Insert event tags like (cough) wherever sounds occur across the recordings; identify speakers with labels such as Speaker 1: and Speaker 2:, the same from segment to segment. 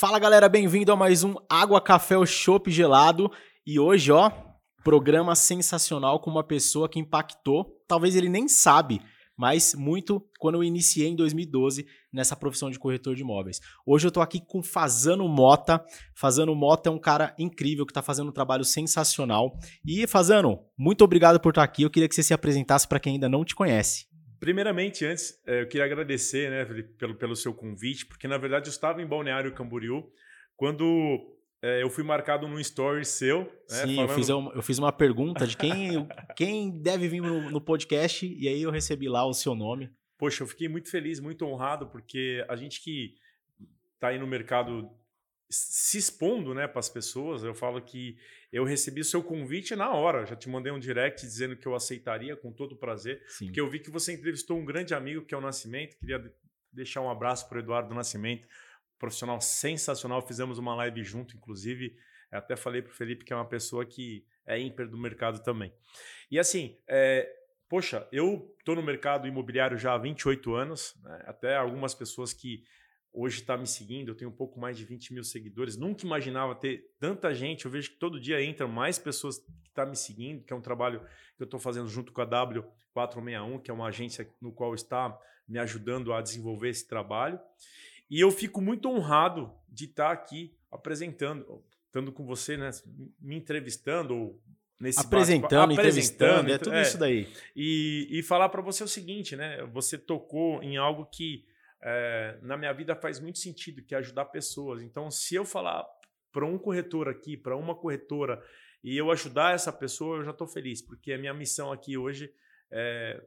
Speaker 1: Fala galera, bem-vindo a mais um Água, Café ou Chopp Gelado. E hoje, ó, programa sensacional com uma pessoa que impactou, talvez ele nem sabe, mas muito quando eu iniciei em 2012 nessa profissão de corretor de imóveis. Hoje eu tô aqui com Fazano Mota. Fazano Mota é um cara incrível que tá fazendo um trabalho sensacional. E Fazano, muito obrigado por estar aqui. Eu queria que você se apresentasse para quem ainda não te conhece.
Speaker 2: Primeiramente, antes, eh, eu queria agradecer, né, pelo, pelo seu convite, porque na verdade eu estava em Balneário Camboriú quando é, eu fui marcado num story seu. Né,
Speaker 1: Sim, falando... eu, fiz uma, eu fiz uma pergunta de quem, quem deve vir no, no, podcast e aí eu recebi lá o seu nome.
Speaker 2: Poxa, eu fiquei muito feliz, muito honrado, porque a gente que está aí no mercado se expondo né, para as pessoas, eu falo que eu recebi o seu convite na hora. Já te mandei um direct dizendo que eu aceitaria com todo prazer, Sim. porque eu vi que você entrevistou um grande amigo que é o Nascimento. Queria deixar um abraço para o Eduardo Nascimento, profissional sensacional. Fizemos uma live junto, inclusive. Até falei para o Felipe que é uma pessoa que é ímpar do mercado também. E assim, é, poxa, eu estou no mercado imobiliário já há 28 anos, né? até algumas pessoas que hoje está me seguindo, eu tenho um pouco mais de 20 mil seguidores. Nunca imaginava ter tanta gente. Eu vejo que todo dia entram mais pessoas que estão tá me seguindo, que é um trabalho que eu estou fazendo junto com a W461, que é uma agência no qual está me ajudando a desenvolver esse trabalho. E eu fico muito honrado de estar aqui apresentando, estando com você, né, me entrevistando ou
Speaker 1: nesse apresentando, entrevistando, é tudo é, isso daí.
Speaker 2: E, e falar para você o seguinte, né? Você tocou em algo que é, na minha vida faz muito sentido, que é ajudar pessoas. Então, se eu falar para um corretor aqui, para uma corretora, e eu ajudar essa pessoa, eu já estou feliz, porque a minha missão aqui hoje é,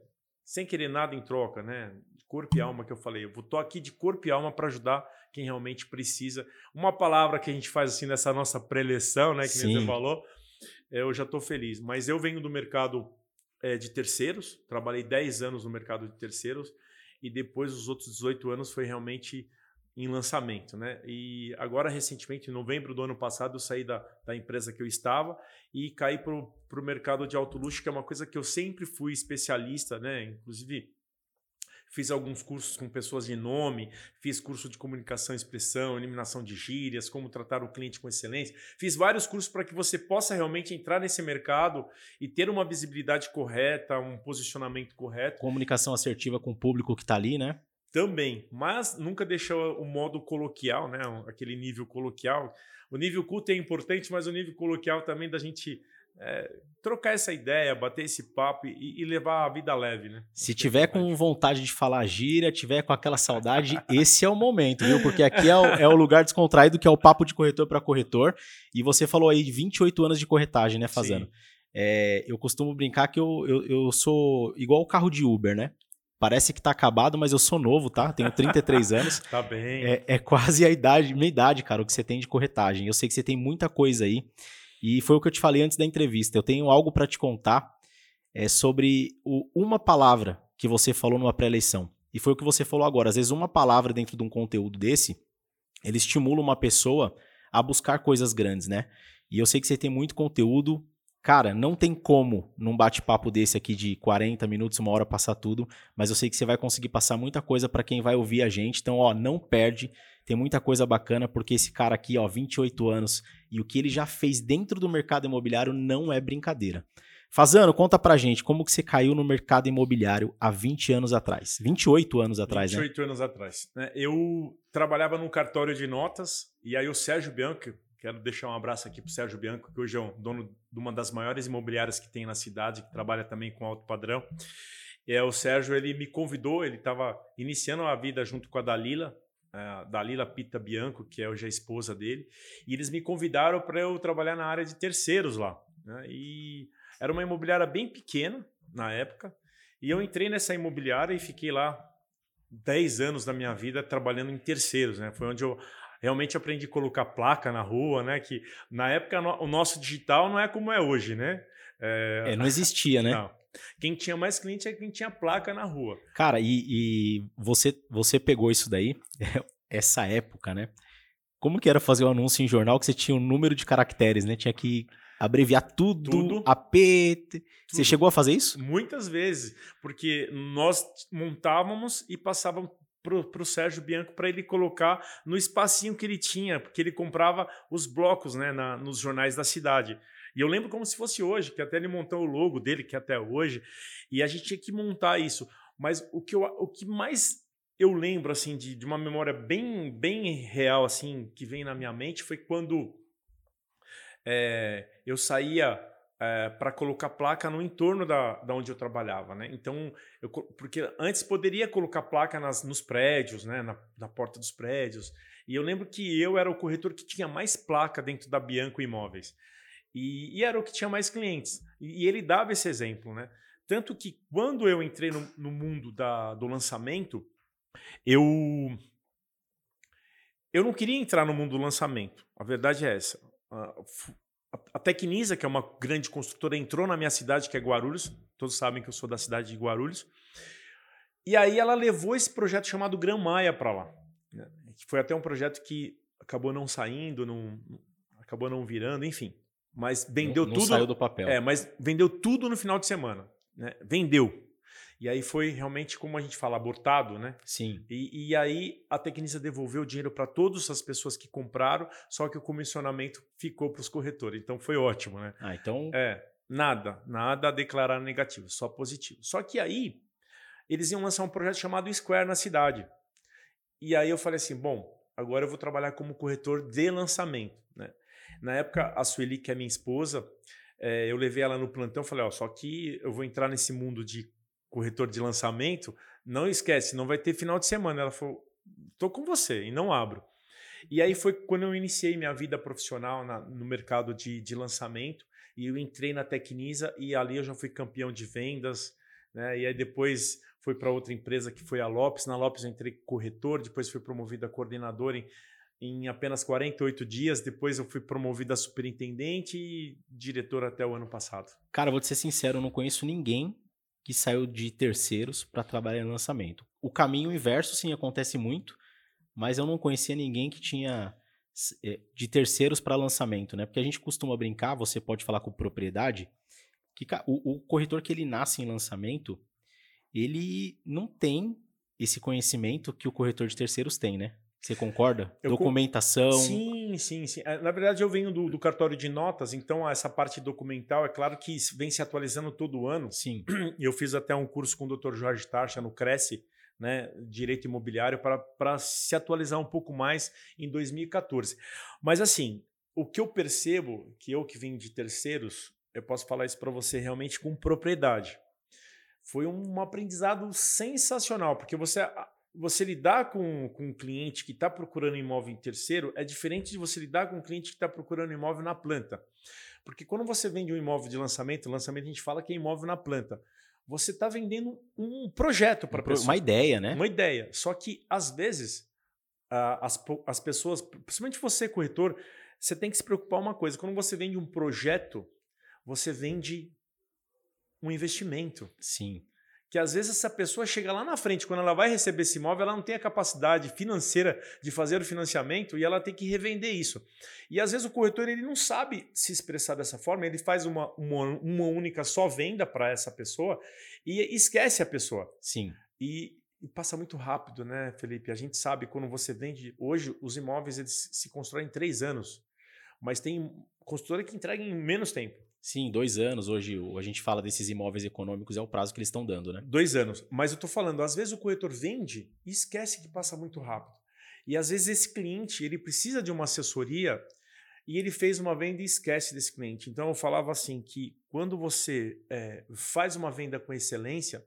Speaker 2: sem querer nada em troca, né? Corpo e alma que eu falei. Eu estou aqui de corpo e alma para ajudar quem realmente precisa. Uma palavra que a gente faz assim nessa nossa preleção, né? Que Sim. você falou, eu já estou feliz. Mas eu venho do mercado é, de terceiros, trabalhei 10 anos no mercado de terceiros e depois os outros 18 anos foi realmente em lançamento, né? E agora, recentemente, em novembro do ano passado, eu saí da, da empresa que eu estava e caí para o mercado de auto luxo, que é uma coisa que eu sempre fui especialista, né? Inclusive, Fiz alguns cursos com pessoas de nome, fiz curso de comunicação e expressão, eliminação de gírias, como tratar o cliente com excelência. Fiz vários cursos para que você possa realmente entrar nesse mercado e ter uma visibilidade correta, um posicionamento correto.
Speaker 1: Comunicação assertiva com o público que está ali, né?
Speaker 2: Também, mas nunca deixou o modo coloquial, né? Aquele nível coloquial. O nível culto é importante, mas o nível coloquial também da gente é, trocar essa ideia, bater esse papo e, e, levar a vida leve, né?
Speaker 1: Se tiver com vontade de falar gíria, tiver com aquela saudade, (laughs) esse é o momento, viu? Porque aqui é o, é o lugar descontraído que é o papo de corretor para corretor. E você falou aí de 28 anos de corretagem, né, Fazano? É, eu costumo brincar que eu, eu, eu sou igual o carro de Uber, né? Parece que tá acabado, mas eu sou novo, tá? Tenho 33 (laughs) anos.
Speaker 2: tá bem.
Speaker 1: É, é, quase a idade, minha idade, cara, o que você tem de corretagem. Eu sei que você tem muita coisa aí. E foi o que eu te falei antes da entrevista. Eu tenho algo para te contar é, sobre o, uma palavra que você falou numa pré-eleição. E foi o que você falou agora. Às vezes, uma palavra dentro de um conteúdo desse, ele estimula uma pessoa a buscar coisas grandes, né? E eu sei que você tem muito conteúdo. Cara, não tem como num bate-papo desse aqui de 40 minutos, uma hora passar tudo, mas eu sei que você vai conseguir passar muita coisa para quem vai ouvir a gente. Então, ó, não perde. Tem muita coisa bacana, porque esse cara aqui, ó, 28 anos, e o que ele já fez dentro do mercado imobiliário não é brincadeira. Fazano, conta pra gente, como que você caiu no mercado imobiliário há 20 anos atrás? 28 anos atrás,
Speaker 2: 28 né? 28 anos atrás. Né? Eu trabalhava num cartório de notas, e aí o Sérgio Bianco, quero deixar um abraço aqui pro Sérgio Bianco, que hoje é o dono de uma das maiores imobiliárias que tem na cidade, que trabalha também com alto padrão. É, o Sérgio ele me convidou, ele estava iniciando a vida junto com a Dalila, uh, Dalila Pita Bianco, que é hoje a esposa dele, e eles me convidaram para eu trabalhar na área de terceiros lá. Né? E era uma imobiliária bem pequena na época, e eu entrei nessa imobiliária e fiquei lá 10 anos da minha vida trabalhando em terceiros, né? Foi onde eu realmente aprendi a colocar placa na rua, né? Que na época o nosso digital não é como é hoje, né?
Speaker 1: É, é não existia, né? Não.
Speaker 2: Quem tinha mais cliente é quem tinha placa na rua.
Speaker 1: Cara, e, e você, você pegou isso daí, (laughs) essa época, né? Como que era fazer um anúncio em jornal que você tinha um número de caracteres, né? Tinha que abreviar tudo,
Speaker 2: Tudo.
Speaker 1: AP. Você
Speaker 2: Tudo.
Speaker 1: chegou a fazer isso?
Speaker 2: Muitas vezes, porque nós montávamos e passávamos pro, pro Sérgio Bianco para ele colocar no espacinho que ele tinha, porque ele comprava os blocos né, na- nos jornais da cidade. E eu lembro como se fosse hoje, que até ele montou o logo dele, que é até hoje, e a gente tinha que montar isso. Mas o que, eu, o que mais eu lembro assim de, de uma memória bem, bem real assim que vem na minha mente foi quando é, eu saía para colocar placa no entorno da, da onde eu trabalhava, né? Então, eu porque antes poderia colocar placa nas, nos prédios, né? Na, na porta dos prédios. E eu lembro que eu era o corretor que tinha mais placa dentro da Bianco Imóveis. E, e era o que tinha mais clientes. E, e ele dava esse exemplo, né? Tanto que quando eu entrei no, no mundo da, do lançamento, eu eu não queria entrar no mundo do lançamento. A verdade é essa. A, a Tecnisa, que é uma grande construtora, entrou na minha cidade, que é Guarulhos. Todos sabem que eu sou da cidade de Guarulhos. E aí ela levou esse projeto chamado Gran Maia para lá. né? Que Foi até um projeto que acabou não saindo, não, acabou não virando, enfim. Mas vendeu
Speaker 1: não, não
Speaker 2: tudo.
Speaker 1: saiu do papel.
Speaker 2: É, mas vendeu tudo no final de semana. Né? Vendeu. E aí foi realmente, como a gente fala, abortado, né?
Speaker 1: Sim.
Speaker 2: E, e aí a Tecnisa devolveu o dinheiro para todas as pessoas que compraram, só que o comissionamento ficou para os corretores. Então foi ótimo, né?
Speaker 1: Ah, então.
Speaker 2: É, nada, nada a declarar negativo, só positivo. Só que aí eles iam lançar um projeto chamado Square na cidade. E aí eu falei assim, bom, agora eu vou trabalhar como corretor de lançamento, né? Na época, a Sueli, que é minha esposa, eh, eu levei ela no plantão, falei, ó, só que eu vou entrar nesse mundo de corretor de lançamento, não esquece, não vai ter final de semana. Ela falou, tô com você e não abro. E aí foi quando eu iniciei minha vida profissional na- no mercado de, de lançamento e eu entrei na Tecnisa e ali eu já fui campeão de vendas, né? E aí depois fui para outra empresa que foi a Lopes. Na Lopes eu entrei corretor, depois fui promovido a coordenador em, em apenas 48 dias. Depois eu fui promovido a superintendente e diretor até o ano passado.
Speaker 1: Cara, vou te ser sincero, eu não conheço ninguém que saiu de terceiros para trabalhar em lançamento. O caminho inverso, sim, acontece muito, mas eu não conhecia ninguém que tinha eh, de terceiros para lançamento, né? Porque a gente costuma brincar, você pode falar com propriedade, que o, o corretor que ele nasce em lançamento, ele não tem esse conhecimento que o corretor de terceiros tem, né? Você concorda?
Speaker 2: Eu
Speaker 1: Documentação.
Speaker 2: Sim, sim, sim. Eh, Na verdade, eu venho do, do cartório de notas, então essa parte documental, é claro que vem se atualizando todo ano.
Speaker 1: Sim. (clears throat)
Speaker 2: E eu fiz até um curso com o Dr. Jorge Tarcha no Cresce, né, Direito Imobiliário, para se atualizar um pouco mais em 2014. Mas assim, o que eu percebo, que eu que vim de terceiros, eu posso falar isso para você realmente com propriedade. Foi um aprendizado sensacional, porque você, você lidar com, com um cliente que está procurando imóvel em terceiro é diferente de você lidar com um cliente que está procurando imóvel na planta. Porque quando você vende um imóvel de lançamento, lançamento a gente fala que é imóvel na planta. Você está vendendo um projeto para a pessoa.
Speaker 1: Uma ideia, né?
Speaker 2: Uma ideia. Só que, às vezes, as, as pessoas, principalmente você, corretor, você tem que se preocupar uma coisa. Quando você vende um projeto, você vende um investimento.
Speaker 1: Sim.
Speaker 2: Que às vezes essa pessoa chega lá na frente, quando ela vai receber esse imóvel, ela não tem a capacidade financeira de fazer o financiamento e ela tem que revender isso. E às vezes o corretor ele não sabe se expressar dessa forma, ele faz uma, uma, uma única só venda para essa pessoa e esquece a pessoa.
Speaker 1: Sim.
Speaker 2: E, e passa muito rápido, né, Felipe? A gente sabe quando você vende. Hoje, os imóveis eles se constroem em três anos, mas tem construtora que entrega em menos tempo
Speaker 1: Sim, dois anos. Hoje a gente fala desses imóveis econômicos, é o prazo que eles estão dando, né?
Speaker 2: dois anos. Mas eu tô falando, às vezes o corretor vende e esquece que passa muito rápido. E às vezes esse cliente ele precisa de uma assessoria e ele fez uma venda e esquece desse cliente. Então eu falava assim que quando você é, faz uma venda com excelência,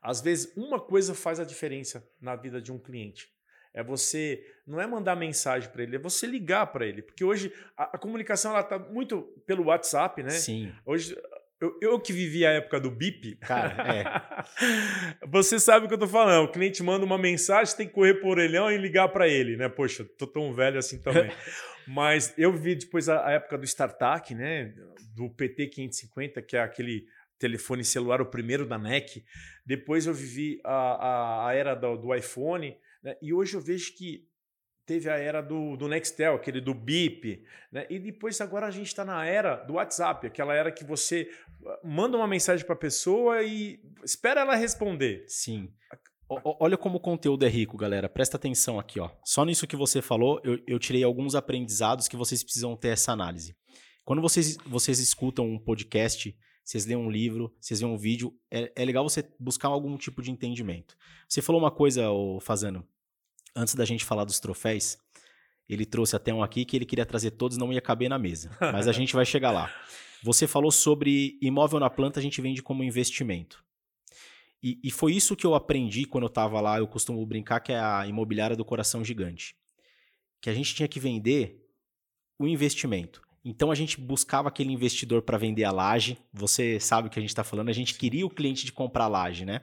Speaker 2: às vezes uma coisa faz a diferença na vida de um cliente. É você não é mandar mensagem para ele, é você ligar para ele, porque hoje a, a comunicação ela tá muito pelo WhatsApp, né?
Speaker 1: Sim.
Speaker 2: Hoje, eu, eu que vivi a época do BIP.
Speaker 1: Cara, (laughs)
Speaker 2: Você sabe o que eu tô falando. O cliente manda uma mensagem, tem que correr por orelhão e ligar para ele, né? Poxa, tô tão velho assim também. (laughs) Mas eu vi depois a, a época do StarTAC, né? Do PT 550, que é aquele telefone celular, o primeiro da NEC. Depois eu vivi a, a, a era do, do iPhone. Né? E hoje eu vejo que teve a era do, do Nextel, aquele do BIP, né? E depois agora a gente está na era do WhatsApp, aquela era que você ah, manda uma mensagem para a pessoa e espera ela responder.
Speaker 1: Sim. O, olha como o conteúdo é rico, galera. Presta atenção aqui, ó. Só nisso que você falou, eu, eu tirei alguns aprendizados que vocês precisam ter essa análise. Quando vocês, vocês escutam um podcast, vocês lêem um livro, vocês veem um vídeo, é, é legal você buscar algum tipo de entendimento. Você falou uma coisa, ô Fazano, antes da gente falar dos troféus, ele trouxe até um aqui que ele queria trazer todos, não ia caber na mesa. Mas a (laughs) gente vai chegar lá. Você falou sobre imóvel na planta, a gente vende como investimento. E, e foi isso que eu aprendi quando eu estava lá. Eu costumo brincar que é a imobiliária do coração gigante. Que a gente tinha que vender o investimento. Então a gente buscava aquele investidor para vender a laje. Você sabe o que a gente está falando. A gente queria o cliente de comprar a laje, né?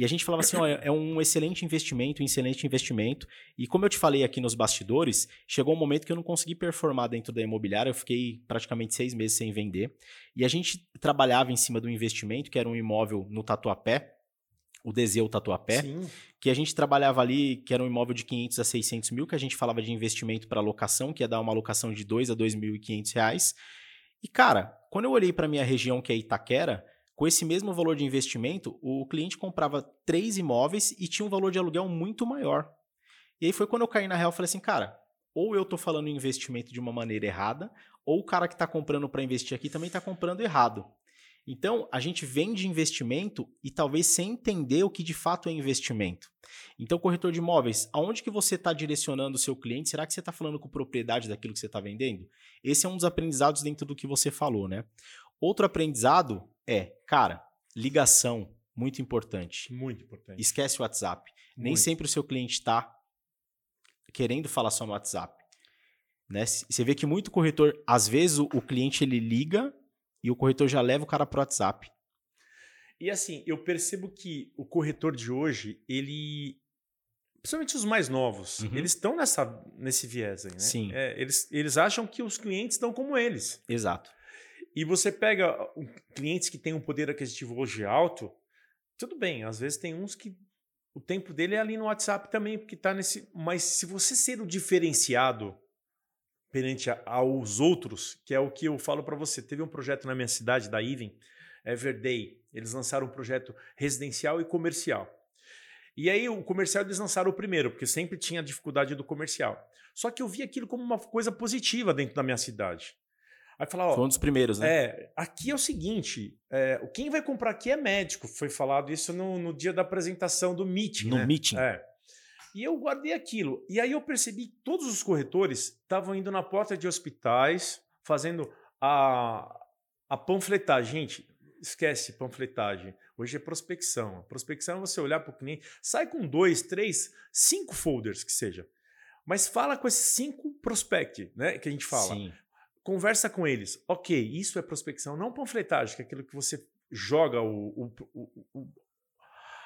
Speaker 1: E a gente falava assim: ó, é um excelente investimento, um excelente investimento. E como eu te falei aqui nos bastidores, chegou um momento que eu não consegui performar dentro da imobiliária. Eu fiquei praticamente seis meses sem vender. E a gente trabalhava em cima do investimento, que era um imóvel no Tatuapé, o Deseu Tatuapé, Sim. que a gente trabalhava ali, que era um imóvel de 500 a 600 mil, que a gente falava de investimento para locação, que ia dar uma locação de 2 a 2.500 reais. E, cara, quando eu olhei para minha região, que é Itaquera, com esse mesmo valor de investimento, o cliente comprava três imóveis e tinha um valor de aluguel muito maior. E aí foi quando eu caí na real e falei assim, cara, ou eu estou falando investimento de uma maneira errada, ou o cara que está comprando para investir aqui também está comprando errado. Então, a gente vende investimento e talvez sem entender o que de fato é investimento. Então, corretor de imóveis, aonde que você está direcionando o seu cliente? Será que você está falando com propriedade daquilo que você está vendendo? Esse é um dos aprendizados dentro do que você falou, né? Outro aprendizado é, cara, ligação, muito importante.
Speaker 2: Muito importante.
Speaker 1: Esquece o WhatsApp. Muito. Nem sempre o seu cliente está querendo falar só no WhatsApp. Né? Você vê que muito corretor, às vezes o, o cliente ele liga e o corretor já leva o cara para o WhatsApp.
Speaker 2: E assim, eu percebo que o corretor de hoje, ele. Principalmente os mais novos, uhum. eles estão nessa, nesse viés aí, né?
Speaker 1: Sim.
Speaker 2: É, eles, eles acham que os clientes estão como eles.
Speaker 1: Exato.
Speaker 2: E você pega clientes que têm um poder aquisitivo hoje alto, tudo bem, às vezes tem uns que o tempo dele é ali no WhatsApp também, porque está nesse. Mas se você ser o diferenciado perante aos outros, que é o que eu falo para você, teve um projeto na minha cidade, da Even, Everday, eles lançaram um projeto residencial e comercial. E aí o comercial eles lançaram o primeiro, porque sempre tinha dificuldade do comercial. Só que eu vi aquilo como uma coisa positiva dentro da minha cidade. Aí falar, ó,
Speaker 1: Foi um dos primeiros, né?
Speaker 2: É, aqui é o seguinte: é, quem vai comprar aqui é médico. Foi falado isso no, no dia da apresentação do meeting.
Speaker 1: No
Speaker 2: né?
Speaker 1: meeting.
Speaker 2: É. E eu guardei aquilo. E aí eu percebi que todos os corretores estavam indo na porta de hospitais, fazendo a, a panfletagem. Gente, esquece panfletagem. Hoje é prospecção. A prospecção é você olhar para o cliente, sai com dois, três, cinco folders que seja. Mas fala com esses cinco prospect, né? Que a gente fala. Sim conversa com eles. Ok, isso é prospecção, não panfletagem, que é aquilo que você joga o, o, o,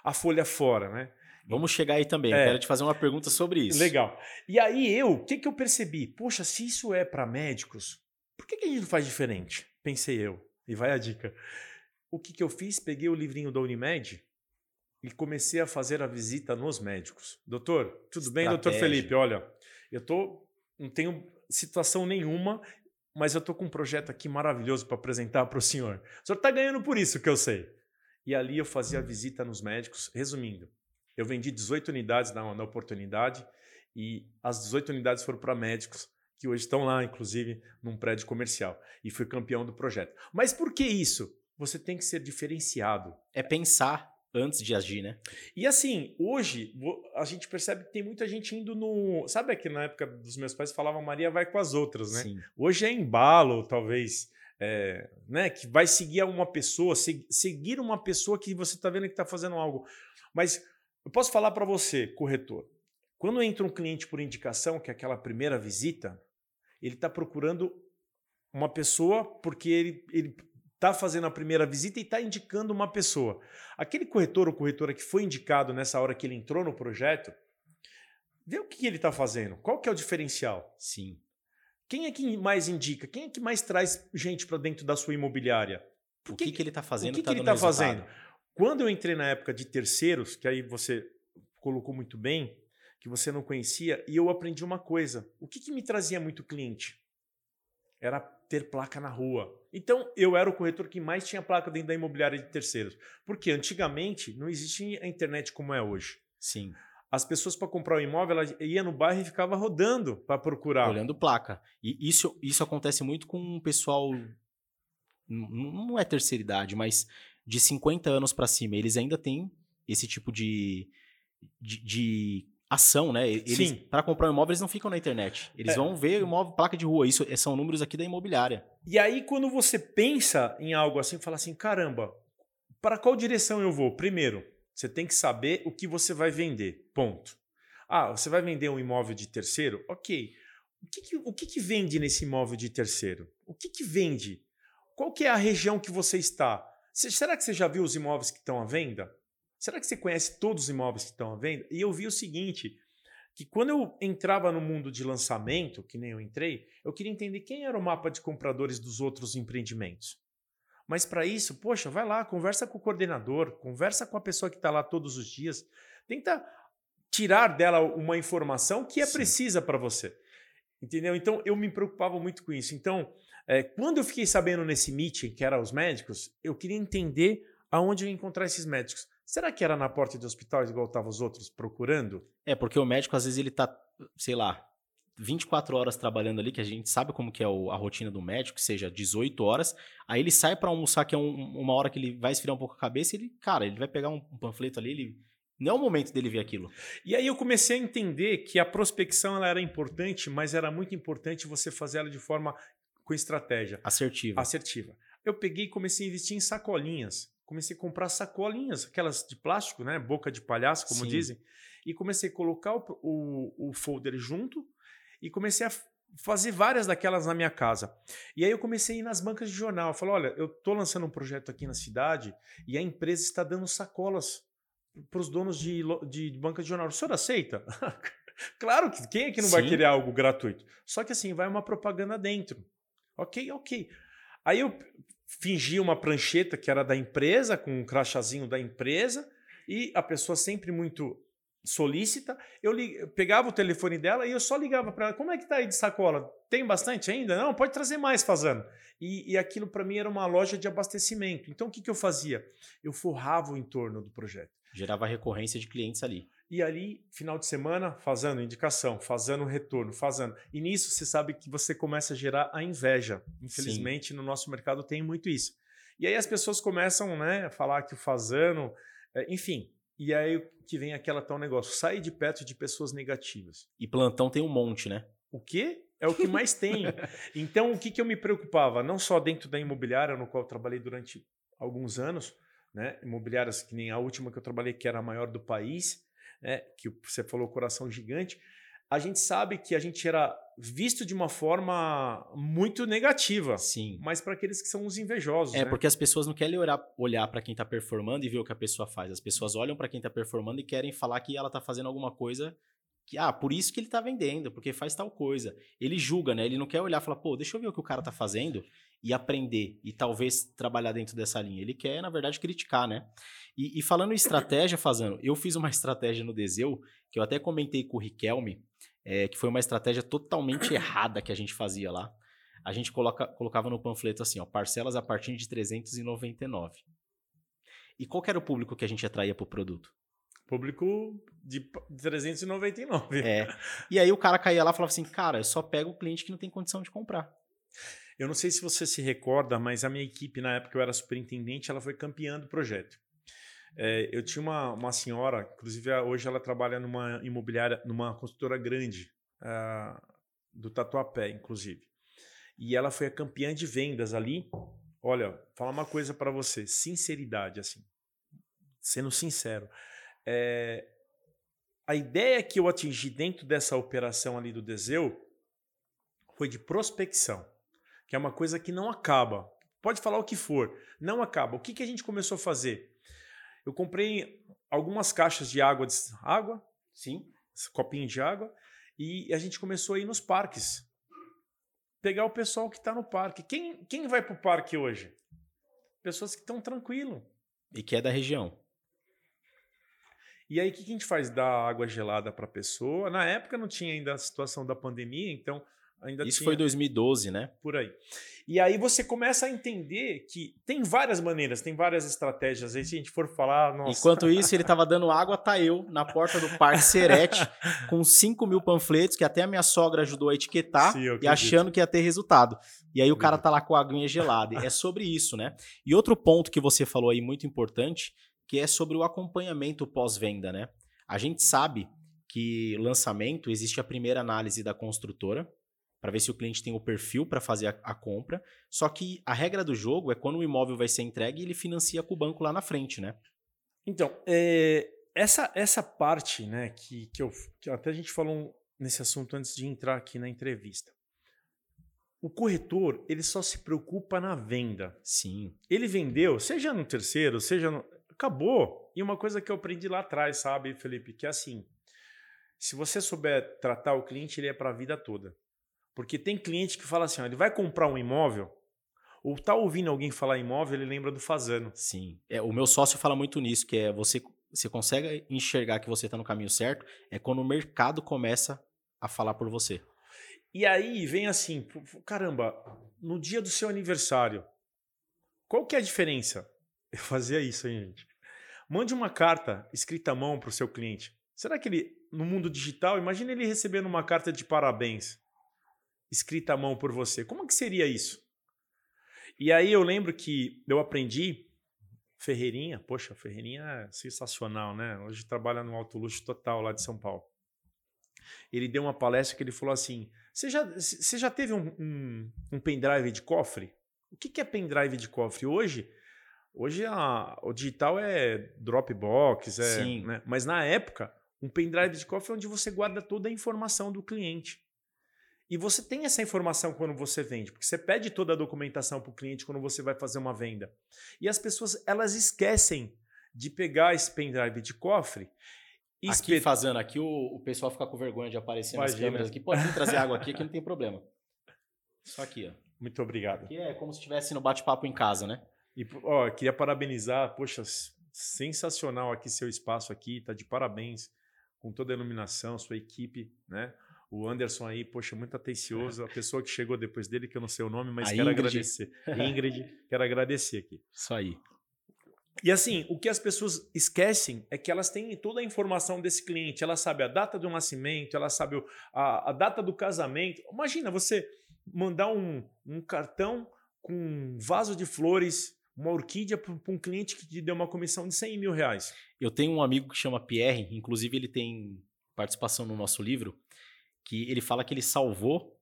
Speaker 2: a folha fora, né?
Speaker 1: Vamos chegar aí também. É. quero te fazer uma pergunta sobre isso.
Speaker 2: Legal. E aí eu, o que, que eu percebi? Poxa, se isso é para médicos, por que, que a gente não faz diferente? Pensei eu. E vai a dica. O que, que eu fiz? Peguei o livrinho da Unimed e comecei a fazer a visita nos médicos. Doutor, tudo Estratégia. bem, doutor Felipe? Olha, eu tô, não tenho situação nenhuma mas eu estou com um projeto aqui maravilhoso para apresentar para o senhor. O senhor está ganhando por isso que eu sei. E ali eu fazia visita nos médicos. Resumindo, eu vendi 18 unidades na, na oportunidade e as 18 unidades foram para médicos que hoje estão lá, inclusive, num prédio comercial. E fui campeão do projeto. Mas por que isso? Você tem que ser diferenciado.
Speaker 1: É pensar antes de agir, né?
Speaker 2: E assim, hoje a gente percebe que tem muita gente indo no. Sabe aqui na época dos meus pais falavam Maria vai com as outras, né? Sim. Hoje é embalo, talvez. É, né, que vai seguir uma pessoa, seguir uma pessoa que você está vendo que está fazendo algo. Mas eu posso falar para você, corretor, quando entra um cliente por indicação, que é aquela primeira visita, ele está procurando uma pessoa porque ele, ele está fazendo a primeira visita e está indicando uma pessoa. Aquele corretor ou corretora que foi indicado nessa hora que ele entrou no projeto, vê o que ele está fazendo. Qual que é o diferencial?
Speaker 1: Sim.
Speaker 2: Quem é que mais indica? Quem é que mais traz gente para dentro da sua imobiliária?
Speaker 1: o que, que, que ele está fazendo?
Speaker 2: O que, tá que ele está fazendo? Quando eu entrei na época de terceiros, que aí você colocou muito bem, que você não conhecia e eu aprendi uma coisa. O que, que me trazia muito cliente? Era ter placa na rua. Então, eu era o corretor que mais tinha placa dentro da imobiliária de terceiros. Porque antigamente não existia a internet como é hoje.
Speaker 1: Sim.
Speaker 2: As pessoas para comprar o um imóvel, ela ia no bairro e ficava rodando para procurar.
Speaker 1: Olhando placa. E isso, isso acontece muito com o pessoal. Não é terceira idade, mas de 50 anos para cima. Eles ainda têm esse tipo de, de, de ação, né? Eles, para comprar um imóvel, eles não ficam na internet. Eles é. vão ver o imóvel, placa de rua. Isso são números aqui da imobiliária.
Speaker 2: E aí, quando você pensa em algo assim, fala assim: caramba, para qual direção eu vou? Primeiro, você tem que saber o que você vai vender. Ponto. Ah, você vai vender um imóvel de terceiro? Ok. O que, que o que, que, vende nesse imóvel de terceiro? O que, que vende? Qual que é a região que você está? Será que você já viu os imóveis que estão à venda? Será que você conhece todos os imóveis que estão à venda? E eu vi o seguinte, que quando eu entrava no mundo de lançamento, que nem eu entrei, eu queria entender quem era o mapa de compradores dos outros empreendimentos. Mas para isso, poxa, vai lá, conversa com o coordenador, conversa com a pessoa que está lá todos os dias, tenta tirar dela uma informação que é Sim. precisa para você. Entendeu? Então eu me preocupava muito com isso. Então, é, quando eu fiquei sabendo nesse meeting, que era os médicos, eu queria entender aonde eu ia encontrar esses médicos. Será que era na porta do hospital igual estavam os outros procurando?
Speaker 1: É, porque o médico, às vezes, ele tá, sei lá, 24 horas trabalhando ali, que a gente sabe como que é o, a rotina do médico, seja 18 horas, aí ele sai para almoçar, que é um, uma hora que ele vai esfriar um pouco a cabeça, e ele, cara, ele vai pegar um, um, panfleto ali, ele não é o momento dele ver aquilo.
Speaker 2: E aí eu comecei a entender que a prospecção ela era importante, mas era muito importante você fazer ela de forma com estratégia.
Speaker 1: Assertiva.
Speaker 2: Assertiva. Eu peguei e comecei a investir em sacolinhas comecei a comprar sacolinhas, aquelas de plástico, né? Boca de palhaço, como Sim. dizem. E comecei a colocar o, o, o folder junto e comecei a fazer várias daquelas na minha casa. E aí eu comecei a ir nas bancas de jornal. Eu falei, olha, eu estou lançando um projeto aqui na cidade e a empresa está dando sacolas para os donos de, de, de banca de jornal. O senhor aceita? (laughs) claro que quem é que não Sim. vai querer algo gratuito? Só que assim, vai uma propaganda dentro. Ok, ok. Aí eu fingia uma prancheta que era da empresa, com um crachazinho da empresa, e a pessoa sempre muito solícita, eu, li, eu pegava o telefone dela e eu só ligava para ela, como é que tá aí de sacola? Tem bastante ainda? Não, pode trazer mais fazendo. E, e aquilo para mim era uma loja de abastecimento. Então o que, que eu fazia? Eu forrava o entorno do projeto.
Speaker 1: Gerava recorrência de clientes ali.
Speaker 2: E ali, final de semana, fazendo indicação, fazendo retorno, fazendo. E nisso você sabe que você começa a gerar a inveja. Infelizmente, Sim. no nosso mercado tem muito isso. E aí as pessoas começam né, a falar que o fazendo, é, enfim. E aí que vem aquela tal negócio, sai de perto de pessoas negativas.
Speaker 1: E plantão tem um monte, né?
Speaker 2: O quê? É o que mais tem. (laughs) Então, o que, que eu me preocupava? Não só dentro da imobiliária, no qual eu trabalhei durante alguns anos, né? imobiliárias que nem a última que eu trabalhei, que era a maior do país, né, que você falou coração gigante, a gente sabe que a gente era visto de uma forma muito negativa.
Speaker 1: Sim.
Speaker 2: Mas para aqueles que são os invejosos.
Speaker 1: É,
Speaker 2: né?
Speaker 1: porque as pessoas não querem olhar, olhar para quem está performando e ver o que a pessoa faz. As pessoas olham para quem está performando e querem falar que ela está fazendo alguma coisa que, ah, por isso que ele está vendendo, porque faz tal coisa. Ele julga, né? Ele não quer olhar e falar, pô, deixa eu ver o que o cara está fazendo e aprender e talvez trabalhar dentro dessa linha. Ele quer, na verdade, criticar, né? E, e falando em estratégia, fazendo, eu fiz uma (laughs) estratégia no Deseu, que eu até comentei com o Riquelme, é, que foi uma estratégia totalmente errada que a gente fazia lá. A gente coloca, colocava no panfleto assim, ó, parcelas a partir de 399. E qual era o público que a gente atraía para o produto?
Speaker 2: Público de 399.
Speaker 1: É. E aí o cara caía lá e falava assim, cara, eu só pego o cliente que não tem condição de comprar.
Speaker 2: Eu não sei se você se recorda, mas a minha equipe, na época eu era superintendente, ela foi campeã do projeto. É, eu tinha uma, uma senhora, inclusive hoje ela trabalha numa imobiliária, numa construtora grande, uh, do Tatuapé, inclusive. E ela foi a campeã de vendas ali. Olha, falar uma coisa para você, sinceridade, assim, sendo sincero. É, a ideia que eu atingi dentro dessa operação ali do Deseu foi de prospecção que é uma coisa que não acaba. Pode falar o que for, não acaba. O que, que a gente começou a fazer? Eu comprei algumas caixas de água, de água, sim, copinho de água, e a gente começou a ir nos parques. Pegar o pessoal que está no parque. Quem, quem vai para o parque hoje? Pessoas que estão tranquilo.
Speaker 1: E que é da região.
Speaker 2: E aí, o que a gente faz? Dá água gelada para a pessoa. Na época não tinha ainda a situação da pandemia, então ainda
Speaker 1: Isso
Speaker 2: tinha...
Speaker 1: foi 2012, né?
Speaker 2: Por aí. E aí você começa a entender que tem várias maneiras, tem várias estratégias. Aí se a gente for falar... Nossa...
Speaker 1: Enquanto isso, ele estava dando água, tá eu na porta do Parque Serete (laughs) com 5 mil panfletos, que até a minha sogra ajudou a etiquetar
Speaker 2: Sim,
Speaker 1: e achando que ia ter resultado. E aí o cara tá lá com a aguinha gelada. É sobre isso, né? E outro ponto que você falou aí muito importante, que é sobre o acompanhamento pós-venda, né? A gente sabe que lançamento existe a primeira análise da construtora para ver se o cliente tem o perfil para fazer a, a compra. Só que a regra do jogo é quando o imóvel vai ser entregue, ele financia com o banco lá na frente, né?
Speaker 2: Então, é, essa, essa parte, né, que, que, eu, que até a gente falou nesse assunto antes de entrar aqui na entrevista. O corretor, ele só se preocupa na venda.
Speaker 1: Sim.
Speaker 2: Ele vendeu, seja no terceiro, seja no... Acabou. E uma coisa que eu aprendi lá atrás, sabe, Felipe, que é assim, se você souber tratar o cliente, ele é para a vida toda. Porque tem cliente que fala assim, ó, ele vai comprar um imóvel, ou tá ouvindo alguém falar imóvel, ele lembra do Fazano.
Speaker 1: Sim. É, o meu sócio fala muito nisso, que é você, você consegue enxergar que você está no caminho certo, é quando o mercado começa a falar por você.
Speaker 2: E aí vem assim, caramba, no dia do seu aniversário, qual que é a diferença? Eu fazia isso, hein, gente? Mande uma carta escrita à mão para o seu cliente. Será que ele, no mundo digital, imagina ele recebendo uma carta de parabéns escrita à mão por você. Como que seria isso? E aí eu lembro que eu aprendi Ferreirinha, poxa, Ferreirinha é sensacional, né? Hoje trabalha no Alto Luxo Total lá de São Paulo. Ele deu uma palestra que ele falou assim: Você já, você já teve um, um, um pendrive de cofre? O que, que é pendrive de cofre? Hoje, hoje a, o digital é Dropbox, é,
Speaker 1: Sim.
Speaker 2: né? mas na época, um pendrive de cofre é onde você guarda toda a informação do cliente. E você tem essa informação quando você vende, porque você pede toda a documentação para o cliente quando você vai fazer uma venda. E as pessoas elas esquecem de pegar esse pendrive de cofre e
Speaker 1: Aqui
Speaker 2: espetar.
Speaker 1: fazendo, aqui o, o pessoal fica com vergonha de aparecer nas
Speaker 2: Imagina.
Speaker 1: câmeras aqui. Pode vir trazer água aqui, que não tem problema. Só aqui, ó.
Speaker 2: Muito obrigado.
Speaker 1: Aqui é como se estivesse no bate-papo em casa, né?
Speaker 2: E ó, queria parabenizar, poxa, sensacional aqui seu espaço aqui, tá de parabéns com toda a iluminação, sua equipe, né? O Anderson aí, poxa, muito atencioso, a pessoa que chegou depois dele, que eu não sei o nome, mas
Speaker 1: A
Speaker 2: quero
Speaker 1: Ingrid.
Speaker 2: agradecer. (laughs) Ingrid, quero agradecer aqui.
Speaker 1: Isso aí.
Speaker 2: E assim, o que as pessoas esquecem é que elas têm toda a informação desse cliente. Ela sabe a data do nascimento, ela sabe a, a data do casamento. Imagina você mandar um, um cartão com um vaso de flores, uma orquídea para um cliente que te deu uma comissão de 100 mil reais.
Speaker 1: Eu tenho um amigo que chama Pierre, inclusive ele tem participação no nosso livro, que ele fala que ele salvou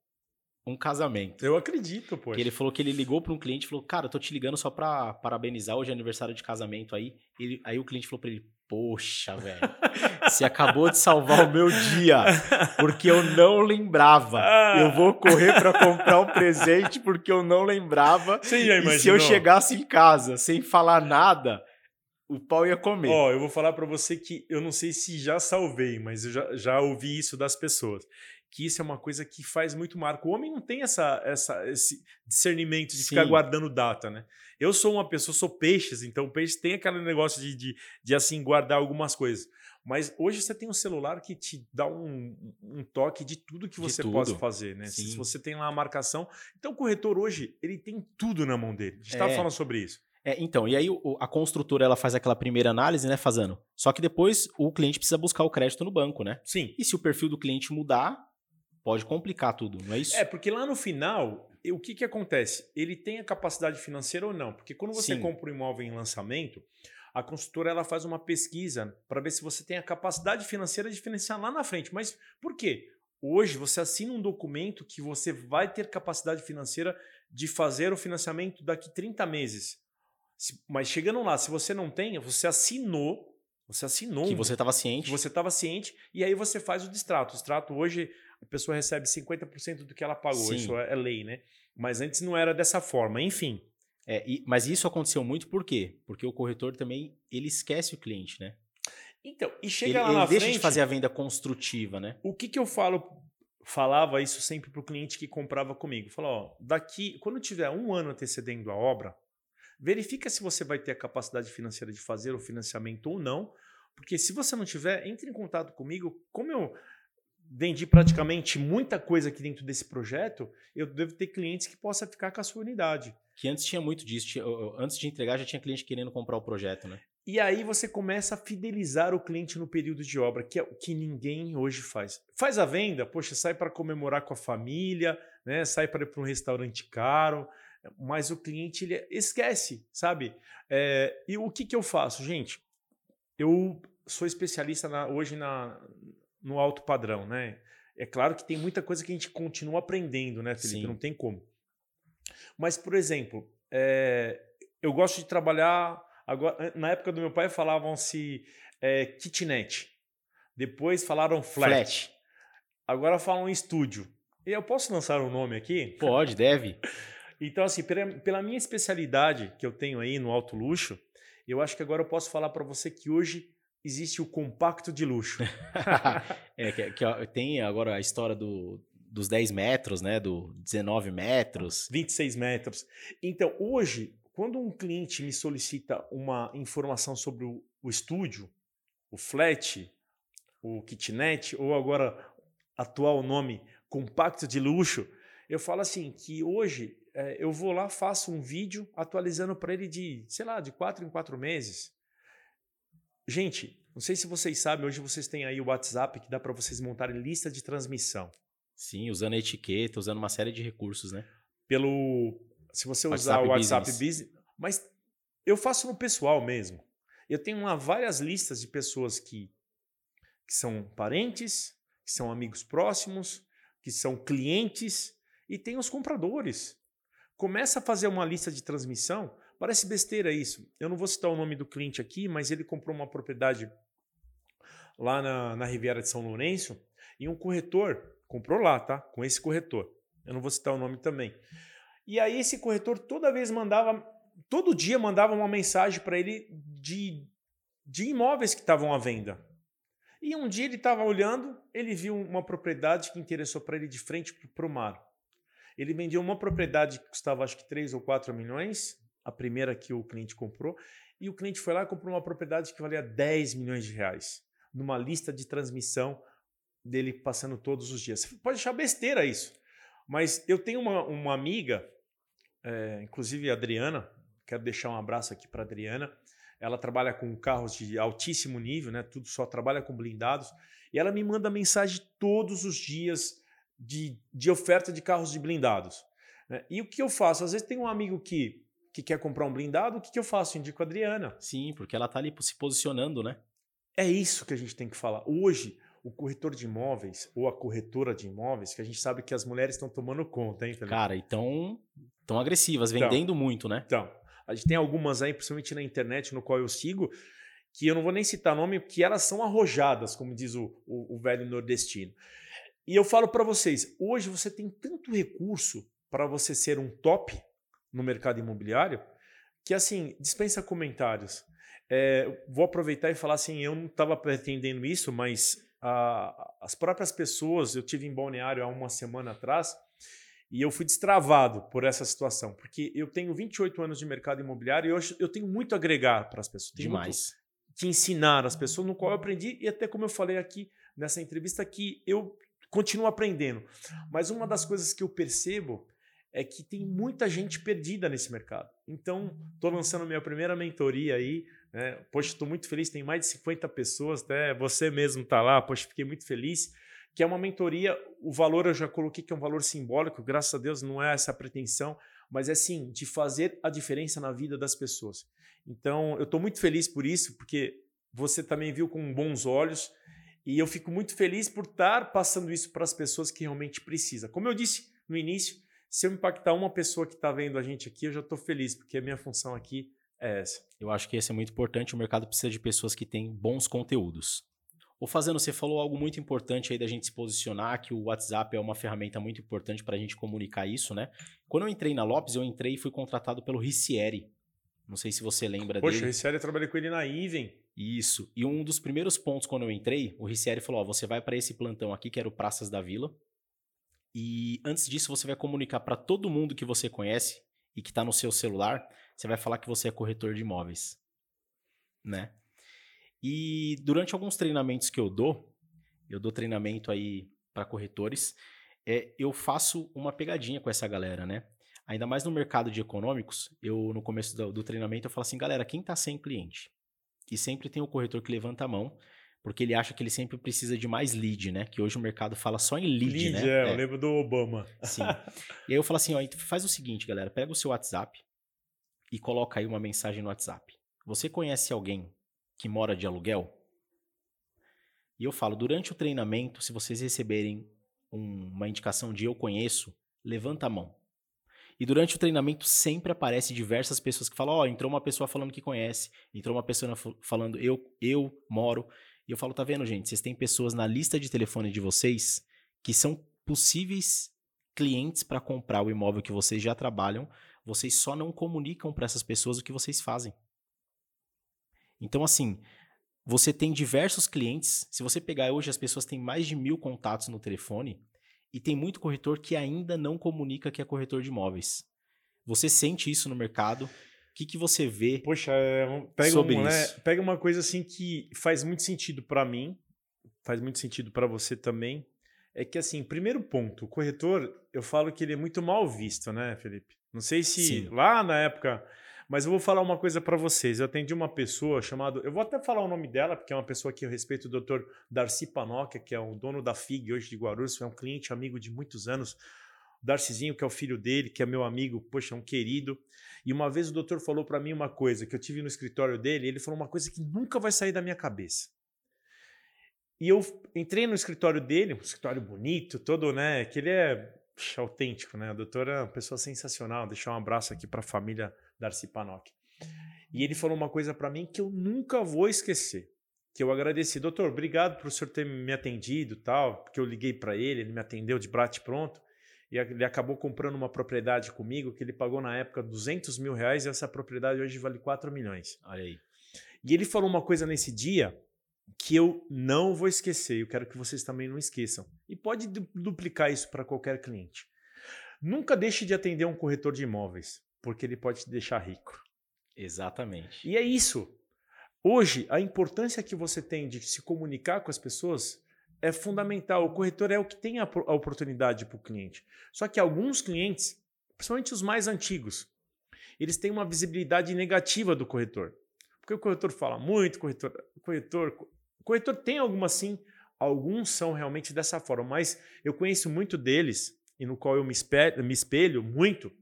Speaker 1: um casamento.
Speaker 2: Eu acredito, pô.
Speaker 1: Ele falou que ele ligou para um cliente e falou: Cara, eu tô te ligando só pra parabenizar hoje é aniversário de casamento aí. Ele, aí o cliente falou pra ele: Poxa, velho, você acabou de salvar o meu dia, porque eu não lembrava.
Speaker 2: Ah.
Speaker 1: Eu vou correr pra comprar um presente porque eu não lembrava.
Speaker 2: Você já
Speaker 1: E se eu chegasse em casa sem falar nada, o pau ia comer.
Speaker 2: Ó, eu vou falar pra você que eu não sei se já salvei, mas eu já, já ouvi isso das pessoas. Que isso é uma coisa que faz muito marco. O homem não tem essa, essa, esse discernimento de ficar
Speaker 1: Sim.
Speaker 2: guardando data, né? Eu sou uma pessoa, sou peixes, então peixe tem aquele negócio de, de, de, assim guardar algumas coisas. Mas hoje você tem um celular que te dá um, um toque de tudo que você
Speaker 1: tudo.
Speaker 2: pode fazer, né? Se
Speaker 1: Sim.
Speaker 2: você tem lá a marcação. Então o corretor hoje, ele tem tudo na mão dele. A gente estava
Speaker 1: É.
Speaker 2: falando sobre isso.
Speaker 1: É, então, e aí o- a construtora ela faz aquela primeira análise, né, fazendo. Só que depois o cliente precisa buscar o crédito no banco, né?
Speaker 2: Sim.
Speaker 1: E se o perfil do cliente mudar, pode complicar tudo, não é isso?
Speaker 2: É, porque lá no final, o que, que acontece? Ele tem a capacidade financeira ou não? Porque quando você
Speaker 1: Sim.
Speaker 2: compra um imóvel em lançamento, a construtora ela faz uma pesquisa para ver se você tem a capacidade financeira de financiar lá na frente. Mas por quê? Hoje você assina um documento que você vai ter capacidade financeira de fazer o financiamento daqui 30 meses. Se- mas chegando lá, se você não tem, você assinou, você assinou
Speaker 1: que você estava ciente.
Speaker 2: que você estava ciente e aí você faz o distrato. O distrato hoje a pessoa recebe 50% do que ela pagou,
Speaker 1: Sim.
Speaker 2: isso é é lei, né? Mas antes não era dessa forma, enfim.
Speaker 1: É, e- mas isso aconteceu muito por quê? Porque o corretor também ele esquece o cliente, né?
Speaker 2: Então, e
Speaker 1: Ele,
Speaker 2: chega lá
Speaker 1: ele
Speaker 2: na
Speaker 1: deixa
Speaker 2: frente,
Speaker 1: de fazer a venda construtiva, né?
Speaker 2: o que que eu falo, falava isso sempre pro cliente que comprava comigo. Falou, ó, daqui, quando tiver um ano antecedendo a obra, verifica se você vai ter a capacidade financeira de fazer o financiamento ou não, Porque se você não tiver, entre em contato comigo. Como eu vendi praticamente muita coisa aqui dentro desse projeto, eu devo ter clientes que possam ficar com a sua unidade.
Speaker 1: Que antes tinha muito disso. Tinha, antes de entregar, já tinha cliente querendo comprar o projeto, né?
Speaker 2: E aí você começa a fidelizar o cliente no período de obra, que é o que ninguém hoje faz. Faz a venda, poxa, sai para comemorar com a família, né? sai para ir para um restaurante caro, mas o cliente ele esquece, sabe? É, e o que, que eu faço, gente? Eu sou especialista na, hoje na, no alto padrão, né? É claro que tem muita coisa que a gente continua aprendendo, né, Felipe? Sim. Não tem como. Mas, por exemplo, é, eu gosto de trabalhar. Agora, na época do meu pai falavam-se é, kitnet. Depois falaram flat. flat. Agora falam estúdio. E eu posso lançar um nome aqui?
Speaker 1: Pode, deve. (laughs)
Speaker 2: então, assim, pela, pela minha especialidade que eu tenho aí no alto luxo, eu acho que agora eu posso falar para você que hoje existe o compacto de luxo. (laughs)
Speaker 1: é, que, que, tem agora a história do, dos 10 metros, né? Do 19 metros.
Speaker 2: 26 metros. Então, hoje, quando um cliente me solicita uma informação sobre o, o estúdio, o flat, o kitnet, ou agora atual nome compacto de luxo, eu falo assim que hoje é, eu vou lá, faço um vídeo atualizando para ele de, sei lá, de quatro em quatro meses. Gente, não sei se vocês sabem, hoje vocês têm aí o WhatsApp que dá para vocês montarem lista de transmissão.
Speaker 1: Sim, usando a etiqueta, usando uma série de recursos, né?
Speaker 2: Pelo. Se você usar WhatsApp o WhatsApp Business. Business. Mas eu faço no pessoal mesmo. Eu tenho lá várias listas de pessoas que, que são parentes, que são amigos próximos, que são clientes e tem os compradores. Começa a fazer uma lista de transmissão. Parece besteira isso. Eu não vou citar o nome do cliente aqui, mas ele comprou uma propriedade lá na, na Riviera de São Lourenço e um corretor comprou lá, tá? Com esse corretor. Eu não vou citar o nome também. E aí esse corretor toda vez mandava, todo dia mandava uma mensagem para ele de, de imóveis que estavam à venda. E um dia ele estava olhando, ele viu uma propriedade que interessou para ele de frente para o mar. Ele vendia uma propriedade que custava acho que 3 ou 4 milhões, a primeira que o cliente comprou, e o cliente foi lá e comprou uma propriedade que valia 10 milhões de reais, numa lista de transmissão dele passando todos os dias. Você pode achar besteira isso, mas eu tenho uma, uma amiga, é, inclusive a Adriana, quero deixar um abraço aqui para Adriana. Ela trabalha com carros de altíssimo nível, né? Tudo só trabalha com blindados. E ela me manda mensagem todos os dias de, de oferta de carros de blindados. Né? E o que eu faço? Às vezes tem um amigo que que quer comprar um blindado, o que, que eu faço? Indico a Adriana.
Speaker 1: Sim, porque ela está ali se posicionando, né?
Speaker 2: É isso que a gente tem que falar. Hoje, o corretor de imóveis ou a corretora de imóveis, que a gente sabe que as mulheres estão tomando conta, hein,
Speaker 1: Felipe? Cara, então tão agressivas, vendendo então, muito, né?
Speaker 2: Então, a gente tem algumas aí, principalmente na internet, no qual eu sigo, que eu não vou nem citar nome, que elas são arrojadas, como diz o, o, o velho nordestino. E eu falo para vocês, hoje você tem tanto recurso para você ser um top no mercado imobiliário que, assim, dispensa comentários. É, vou aproveitar e falar assim, eu não estava pretendendo isso, mas a, as próprias pessoas, eu tive em Balneário há uma semana atrás e eu fui destravado por essa situação, porque eu tenho 28 anos de mercado imobiliário e eu, eu tenho muito a agregar para as pessoas. Tenho
Speaker 1: Demais.
Speaker 2: que ensinar as pessoas, no qual eu aprendi, e até como eu falei aqui nessa entrevista, que eu continuo aprendendo. Mas uma das coisas que eu percebo é que tem muita gente perdida nesse mercado. Então, estou lançando minha primeira mentoria aí. Né? Poxa, estou muito feliz, tem mais de 50 pessoas, até você mesmo está lá, poxa, fiquei muito feliz. Que é uma mentoria, o valor eu já coloquei que é um valor simbólico, graças a Deus não é essa a pretensão, mas é sim de fazer a diferença na vida das pessoas. Então, eu estou muito feliz por isso, porque você também viu com bons olhos e eu fico muito feliz por estar passando isso para as pessoas que realmente precisam. Como eu disse no início, se eu impactar uma pessoa que está vendo a gente aqui, eu já estou feliz, porque a minha função aqui é essa.
Speaker 1: Eu acho que esse é muito importante. O mercado precisa de pessoas que têm bons conteúdos. O Fazendo, você falou algo muito importante aí da gente se posicionar, que o WhatsApp é uma ferramenta muito importante para a gente comunicar isso, né? Quando eu entrei na Lopes, eu entrei e fui contratado pelo Ricieri. Não sei se você lembra
Speaker 2: Poxa,
Speaker 1: dele.
Speaker 2: Poxa, o Ricieri eu trabalhei com ele na Iven.
Speaker 1: Isso. E um dos primeiros pontos quando eu entrei, o Ricieri falou: ó, você vai para esse plantão aqui, que era o Praças da Vila. E antes disso, você vai comunicar para todo mundo que você conhece e que está no seu celular, você vai falar que você é corretor de imóveis, né? E durante alguns treinamentos que eu dou, eu dou treinamento aí para corretores, é, eu faço uma pegadinha com essa galera, né? Ainda mais no mercado de econômicos, eu no começo do, do treinamento eu falo assim, galera, quem está sem cliente? E sempre tem o corretor que levanta a mão, porque ele acha que ele sempre precisa de mais lead, né? Que hoje o mercado fala só em lead, lead né?
Speaker 2: É, é, eu lembro do Obama.
Speaker 1: Sim. (laughs) e aí eu falo assim, ó, então faz o seguinte, galera, pega o seu WhatsApp e coloca aí uma mensagem no WhatsApp. Você conhece alguém que mora de aluguel? E eu falo, durante o treinamento, se vocês receberem um, uma indicação de eu conheço, levanta a mão. E durante o treinamento sempre aparece diversas pessoas que falam, ó, oh, entrou uma pessoa falando que conhece, entrou uma pessoa falando eu eu moro. E eu falo, tá vendo, gente? Vocês têm pessoas na lista de telefone de vocês que são possíveis clientes para comprar o imóvel que vocês já trabalham, vocês só não comunicam para essas pessoas o que vocês fazem. Então, assim, você tem diversos clientes. Se você pegar hoje, as pessoas têm mais de mil contatos no telefone e tem muito corretor que ainda não comunica que é corretor de imóveis. Você sente isso no mercado? O que, que você vê
Speaker 2: Poxa, é, pega sobre um, né, isso? Né, pega uma coisa assim que faz muito sentido para mim, faz muito sentido para você também. É que assim, primeiro ponto, o corretor, eu falo que ele é muito mal visto, né, Felipe? Não sei se Sim. lá na época, mas eu vou falar uma coisa para vocês. Eu atendi uma pessoa chamada, eu vou até falar o nome dela, porque é uma pessoa que eu respeito, o Dr. Darcy Panoca, que é o dono da FIG hoje de Guarulhos, é um cliente amigo de muitos anos. Darcizinho, que é o filho dele, que é meu amigo, poxa, um querido. E uma vez o doutor falou para mim uma coisa que eu tive no escritório dele, ele falou uma coisa que nunca vai sair da minha cabeça. E eu entrei no escritório dele, um escritório bonito, todo, né, que ele é puxa, autêntico, né? O doutor é uma pessoa sensacional. Deixar um abraço aqui para a família Darcy Panoc. E ele falou uma coisa para mim que eu nunca vou esquecer. Que eu agradeci, doutor, obrigado por o senhor ter me atendido, tal, porque eu liguei para ele, ele me atendeu de brate pronto e ele acabou comprando uma propriedade comigo que ele pagou na época 200 mil reais e essa propriedade hoje vale 4 milhões.
Speaker 1: Olha aí.
Speaker 2: E ele falou uma coisa nesse dia que eu não vou esquecer, eu quero que vocês também não esqueçam. E pode duplicar isso para qualquer cliente. Nunca deixe de atender um corretor de imóveis, porque ele pode te deixar rico.
Speaker 1: Exatamente.
Speaker 2: E é isso. Hoje, a importância que você tem de se comunicar com as pessoas é fundamental. O corretor é o que tem a, a oportunidade para o cliente. Só que alguns clientes, principalmente os mais antigos, eles têm uma visibilidade negativa do corretor. Porque o corretor fala muito, corretor, corretor, corretor tem algumas sim, alguns são realmente dessa forma, mas eu conheço muito deles e no qual eu me espelho, me espelho muito,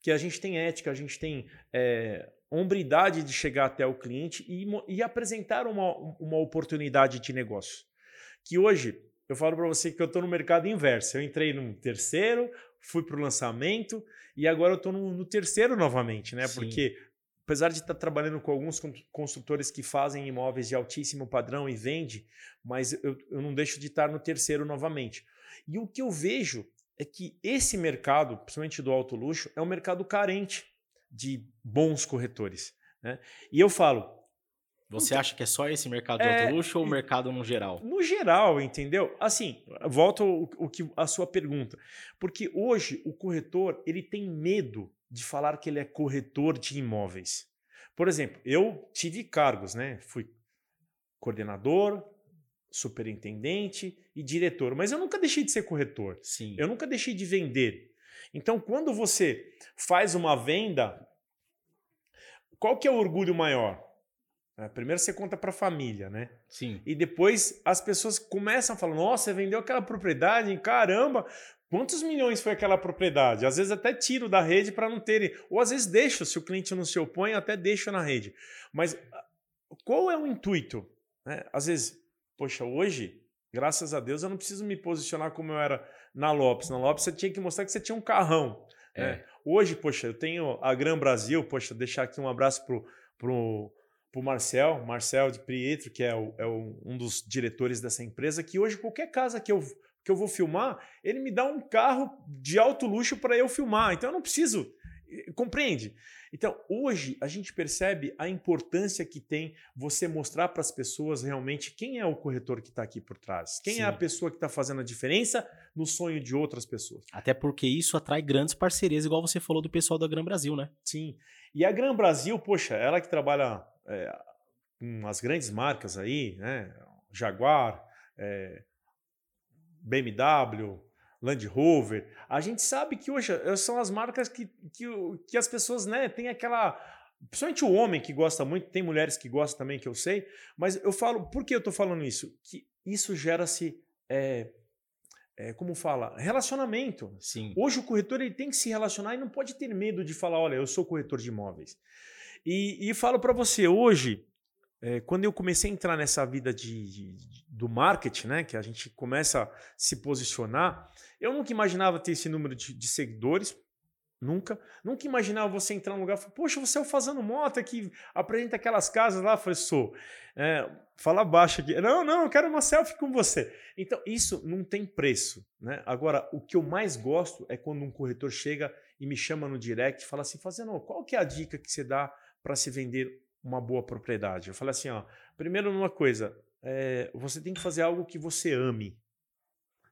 Speaker 2: que a gente tem ética, a gente tem é, hombridade de chegar até o cliente e, e apresentar uma, uma oportunidade de negócio que hoje eu falo para você que eu estou no mercado inverso. Eu entrei no terceiro, fui para o lançamento e agora eu estou no, no, terceiro novamente, né? Sim. Porque apesar de estar tá trabalhando com alguns construtores que fazem imóveis de altíssimo padrão e vende, mas eu, eu não deixo de estar no terceiro novamente. E o que eu vejo é que esse mercado, principalmente do alto luxo, é um mercado carente de bons corretores. Né? E eu falo,
Speaker 1: você então, acha que é só esse mercado de é, alto luxo ou o mercado no geral?
Speaker 2: No geral, entendeu? Assim, volto ao, ao que a sua pergunta. Porque hoje o corretor ele tem medo de falar que ele é corretor de imóveis. Por exemplo, eu tive cargos, né? Fui coordenador, superintendente e diretor, mas eu nunca deixei de ser corretor.
Speaker 1: Sim.
Speaker 2: Eu nunca deixei de vender. Então, quando você faz uma venda, qual que é o orgulho maior? É, primeiro você conta para a família, né?
Speaker 1: Sim.
Speaker 2: E depois as pessoas começam a falar: nossa, você vendeu aquela propriedade, caramba, quantos milhões foi aquela propriedade? Às vezes até tiro da rede para não terem. Ou às vezes deixo, se o cliente não se opõe, até deixo na rede. Mas qual é o intuito? Né? Às vezes, poxa, hoje, graças a Deus, eu não preciso me posicionar como eu era na Lopes. Na Lopes você tinha que mostrar que você tinha um carrão. Né? É. Né? Hoje, poxa, eu tenho a Gran Brasil, poxa, deixar aqui um abraço pro. pro para o Marcel, Marcel de Pietro, que é, o, é o, um dos diretores dessa empresa, que hoje qualquer casa que eu, que eu vou filmar, ele me dá um carro de alto luxo para eu filmar. Então eu não preciso. Eh, compreende? Então, hoje a gente percebe a importância que tem você mostrar para as pessoas realmente quem é o corretor que está aqui por trás, quem Sim. é a pessoa que está fazendo a diferença no sonho de outras pessoas.
Speaker 1: Até porque isso atrai grandes parcerias, igual você falou do pessoal da Gran Brasil, né?
Speaker 2: Sim. E a Gran Brasil, poxa, ela que trabalha é, com as grandes marcas aí, né? Jaguar, é, BMW, Land Rover, a gente sabe que hoje eh, são as marcas que, que, que as pessoas né, têm aquela. Principalmente o homem que gosta muito, tem mulheres que gostam também, que eu sei, mas eu falo, por que eu estou falando isso? Que isso gera-se. É, é, como fala? Relacionamento.
Speaker 1: Sim.
Speaker 2: Hoje o corretor ele tem que se relacionar e não pode ter medo de falar: olha, eu sou corretor de imóveis. E, e falo para você, hoje, é, quando eu comecei a entrar nessa vida de, de, do marketing, né, que a gente começa a se posicionar, eu nunca imaginava ter esse número de, de seguidores, nunca. Nunca imaginava você entrar num lugar e falar, poxa, você é o Fazendo Mota que apresenta aquelas casas lá. Eu falei, sou. É, fala baixo aqui. Não, não, eu quero uma selfie com você. Então, isso não tem preço. Né? Agora, o que eu mais gosto é quando um corretor chega e me chama no direct e fala assim, Fazendo, qual que é a dica que você dá para se vender uma boa propriedade? Eu falei assim, ó, primeiro uma coisa, é, você tem que fazer algo que você ame.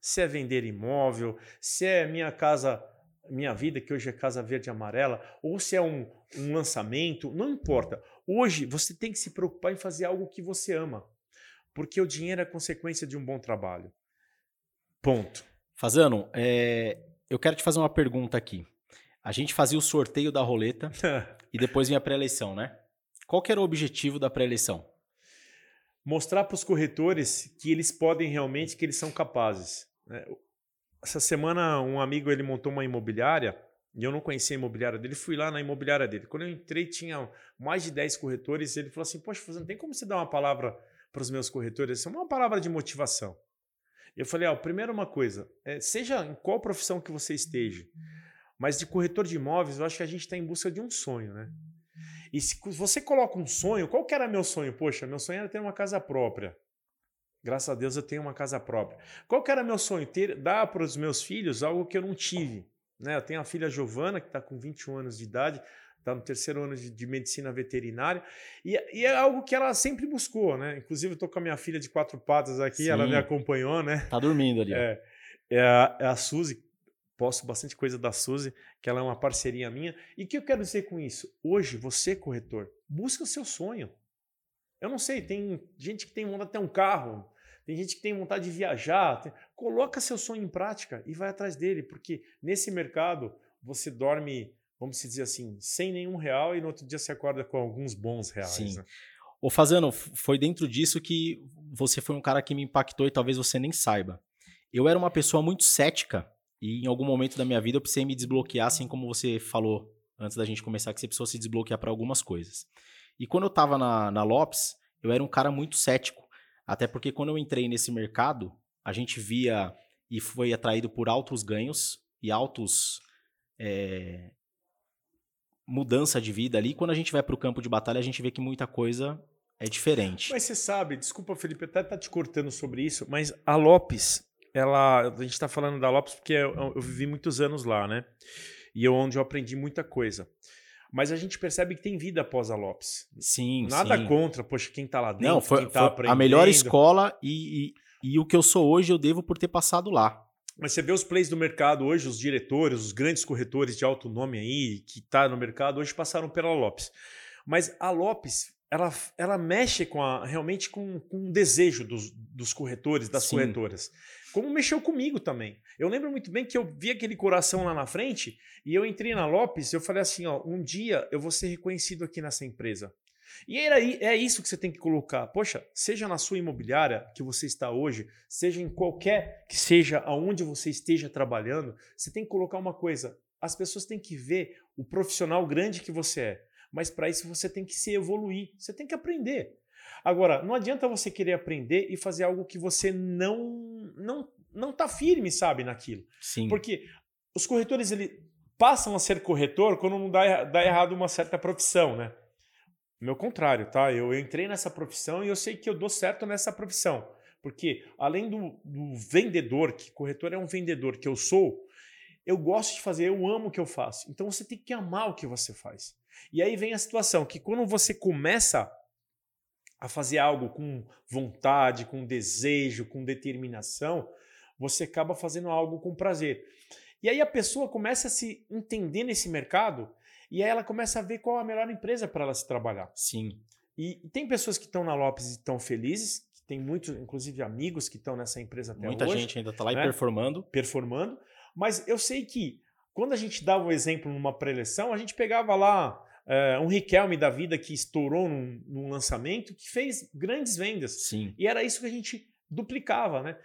Speaker 2: Se é vender imóvel, se é minha casa, minha vida, que hoje é Casa Verde e Amarela, ou se é um, um lançamento, não importa. Hoje você tem que se preocupar em fazer algo que você ama. Porque o dinheiro é consequência de um bom trabalho. Ponto.
Speaker 1: Fazano, é, eu quero te fazer uma pergunta aqui. A gente fazia o sorteio da roleta (laughs) e depois vinha a pré-eleição, né? Qual que era o objetivo da pré-eleição?
Speaker 2: Mostrar para os corretores que eles podem realmente, que eles são capazes. Né? Essa semana um amigo ele montou uma imobiliária e eu não conhecia a imobiliária dele, fui lá na imobiliária dele. Quando eu entrei tinha mais de 10 corretores, ele falou assim: "Poxa, não tem como você dar uma palavra para os meus corretores, é uma palavra de motivação". Eu falei: "Ó, oh, primeiro uma coisa, é, seja em qual profissão que você esteja, mas de corretor de imóveis, eu acho que a gente está em busca de um sonho, né? E se você coloca um sonho, qual que era meu sonho? Poxa, meu sonho era ter uma casa própria. Graças a Deus eu tenho uma casa própria. Qual que era meu sonho? Ter, dar para os meus filhos algo que eu não tive. Né? Eu tenho a filha Giovana, que está com 21 anos de idade, está no terceiro ano de, de medicina veterinária, e, e, é algo que ela sempre buscou. Né? Inclusive, eu estou com a minha filha de quatro patas aqui, Sim. ela me acompanhou. né?
Speaker 1: Tá dormindo ali.
Speaker 2: É, é, a, é a Suzy, posto bastante coisa da Suzy, que ela é uma parceria minha. E o que eu quero dizer com isso? Hoje, você, corretor, busca o seu sonho. Eu não sei, tem gente que tem vontade de ter um carro, tem gente que tem vontade de viajar. Tem... Coloca seu sonho em prática e vai atrás dele, porque nesse mercado você dorme, vamos dizer assim, sem nenhum real e no outro dia você acorda com alguns bons reais. Sim. Né?
Speaker 1: Ô Fazano, foi dentro disso que você foi um cara que me impactou e talvez você nem saiba. Eu era uma pessoa muito cética e em algum momento da minha vida eu precisei me desbloquear, assim como você falou antes da gente começar, que você precisou se desbloquear para algumas coisas. E quando eu estava na, na Lopes, eu era um cara muito cético. Até porque quando eu entrei nesse mercado, a gente via e foi atraído por altos ganhos e altos. É, mudança de vida ali. Quando a gente vai para o campo de batalha, a gente vê que muita coisa é diferente.
Speaker 2: Mas você sabe, desculpa, Felipe, até tá te cortando sobre isso, mas a Lopes ela, a gente está falando da Lopes porque eu, eu, vivi muitos anos lá, né? E é onde eu aprendi muita coisa. Mas a gente percebe que tem vida após a Lopes.
Speaker 1: Sim,
Speaker 2: Nada
Speaker 1: sim.
Speaker 2: contra, poxa, quem está lá dentro,
Speaker 1: Não, foi,
Speaker 2: quem tá aprendendo.
Speaker 1: a melhor escola e, e, e o que eu sou hoje eu devo por ter passado lá.
Speaker 2: Mas você vê os plays do mercado hoje, os diretores, os grandes corretores de alto nome aí, que tá no mercado, hoje passaram pela Lopes. Mas a Lopes ela, ela mexe com a, realmente com, com o desejo dos, dos corretores, das Sim. corretoras. Como mexeu comigo também. Eu lembro muito bem que eu vi aquele coração lá na frente e eu entrei na Lopes eu falei assim: ó, um dia eu vou ser reconhecido aqui nessa empresa. E era, é isso que você tem que colocar. Poxa, seja na sua imobiliária que você está hoje, seja em qualquer que seja aonde você esteja trabalhando, você tem que colocar uma coisa. As pessoas têm que ver o profissional grande que você é. Mas para isso você tem que se evoluir, você tem que aprender. Agora, não adianta você querer aprender e fazer algo que você não não não tá firme, sabe, naquilo.
Speaker 1: Sim.
Speaker 2: Porque os corretores ele passam a ser corretor quando não dá, dá errado uma certa profissão, né? Meu contrário, tá? Eu, eu entrei nessa profissão e eu sei que eu dou certo nessa profissão. Porque além do, do vendedor, que corretor é um vendedor que eu sou, eu gosto de fazer, eu amo o que eu faço. Então você tem que amar o que você faz. E aí vem a situação que quando você começa a fazer algo com vontade, com desejo, com determinação, você acaba fazendo algo com prazer. E aí a pessoa começa a se entender nesse mercado e aí ela começa a ver qual a melhor empresa para ela se trabalhar.
Speaker 1: Sim.
Speaker 2: E, e tem pessoas que estão na Lopes e estão felizes, que tem muitos, inclusive amigos que estão nessa empresa até
Speaker 1: Muita
Speaker 2: hoje.
Speaker 1: Muita gente ainda está lá
Speaker 2: né?
Speaker 1: e performando.
Speaker 2: Performando. Mas eu sei que quando a gente dava o exemplo numa pré-eleição, a gente pegava lá é, um Riquelme da vida que estourou num, num, lançamento, que fez grandes vendas.
Speaker 1: Sim.
Speaker 2: E era isso que a gente duplicava, né?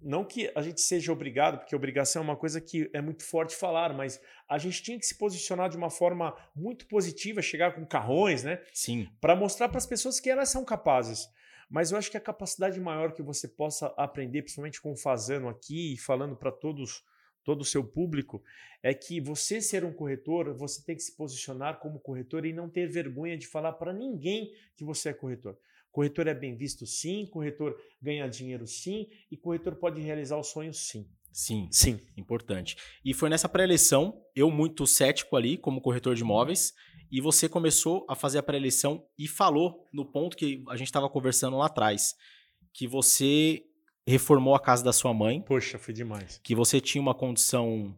Speaker 2: Não que a gente seja obrigado, porque obrigação é uma coisa que é muito forte falar, mas a gente tinha que se posicionar de uma forma muito positiva, chegar com carrões, né?
Speaker 1: Sim.
Speaker 2: Para mostrar para as pessoas que elas são capazes. Mas eu acho que a capacidade maior que você possa aprender, principalmente com o Fazano aqui e falando para todos todo o seu público, é que você ser um corretor, você tem que se posicionar como corretor e não ter vergonha de falar para ninguém que você é corretor. Corretor é bem visto sim, corretor ganha dinheiro sim, e corretor pode realizar o sonho sim.
Speaker 1: Sim,
Speaker 2: sim.
Speaker 1: Importante. E foi nessa pré-eleição, eu muito cético ali, como corretor de imóveis, e você começou a fazer a pré-eleição e falou no ponto que a gente estava conversando lá atrás, que você reformou a casa da sua mãe.
Speaker 2: Poxa, foi demais.
Speaker 1: Que você tinha uma condição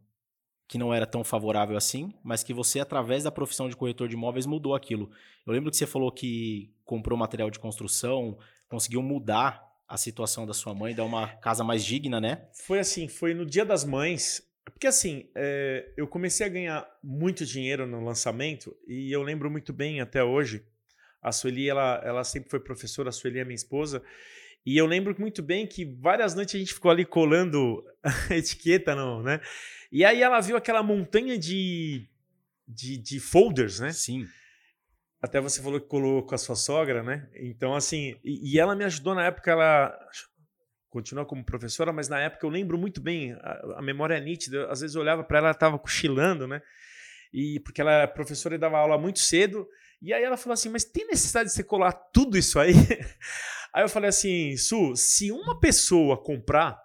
Speaker 1: que não era tão favorável assim, mas que você, através da profissão de corretor de imóveis, mudou aquilo. Eu lembro que você falou que comprou material de construção, conseguiu mudar a situação da sua mãe, dar uma casa mais digna, né?
Speaker 2: Foi assim, foi no Dia das Mães. Porque assim, é, eu comecei a ganhar muito dinheiro no lançamento e eu lembro muito bem até hoje. A Sueli, ela, ela sempre foi professora, a Sueli é minha esposa. E eu lembro muito bem que várias noites a gente ficou ali colando (laughs) a etiqueta, não, né? E aí ela viu aquela montanha de, de, de folders, né?
Speaker 1: Sim.
Speaker 2: Até você falou que colou com a sua sogra, né? Então, assim, e, e ela me ajudou na época, ela continua como professora, mas na época eu lembro muito bem, a, a memória é nítida, às vezes eu olhava para ela, ela estava cochilando, né? E porque ela é professora e dava aula muito cedo, e aí ela falou assim: "Mas tem necessidade de você colar tudo isso aí?" (laughs) Aí eu falei assim: "Su, se uma pessoa comprar,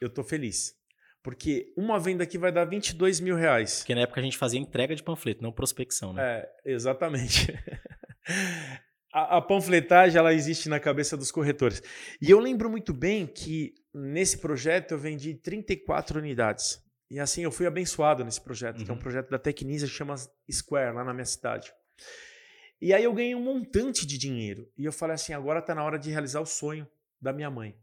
Speaker 2: eu tô feliz." Porque uma venda aqui vai dar 22 mil reais.
Speaker 1: Porque na época a gente fazia entrega de panfleto, não prospecção, né?
Speaker 2: É, exatamente. (laughs) a, a, panfletagem ela existe na cabeça dos corretores. E eu lembro muito bem que nesse projeto eu vendi 34 unidades. E assim eu fui abençoado nesse projeto, uhum. que é um projeto da Tecnisa que chama Square, lá na minha cidade. E aí eu ganhei um montante de dinheiro. E eu falei assim: agora está na hora de realizar o sonho da minha mãe.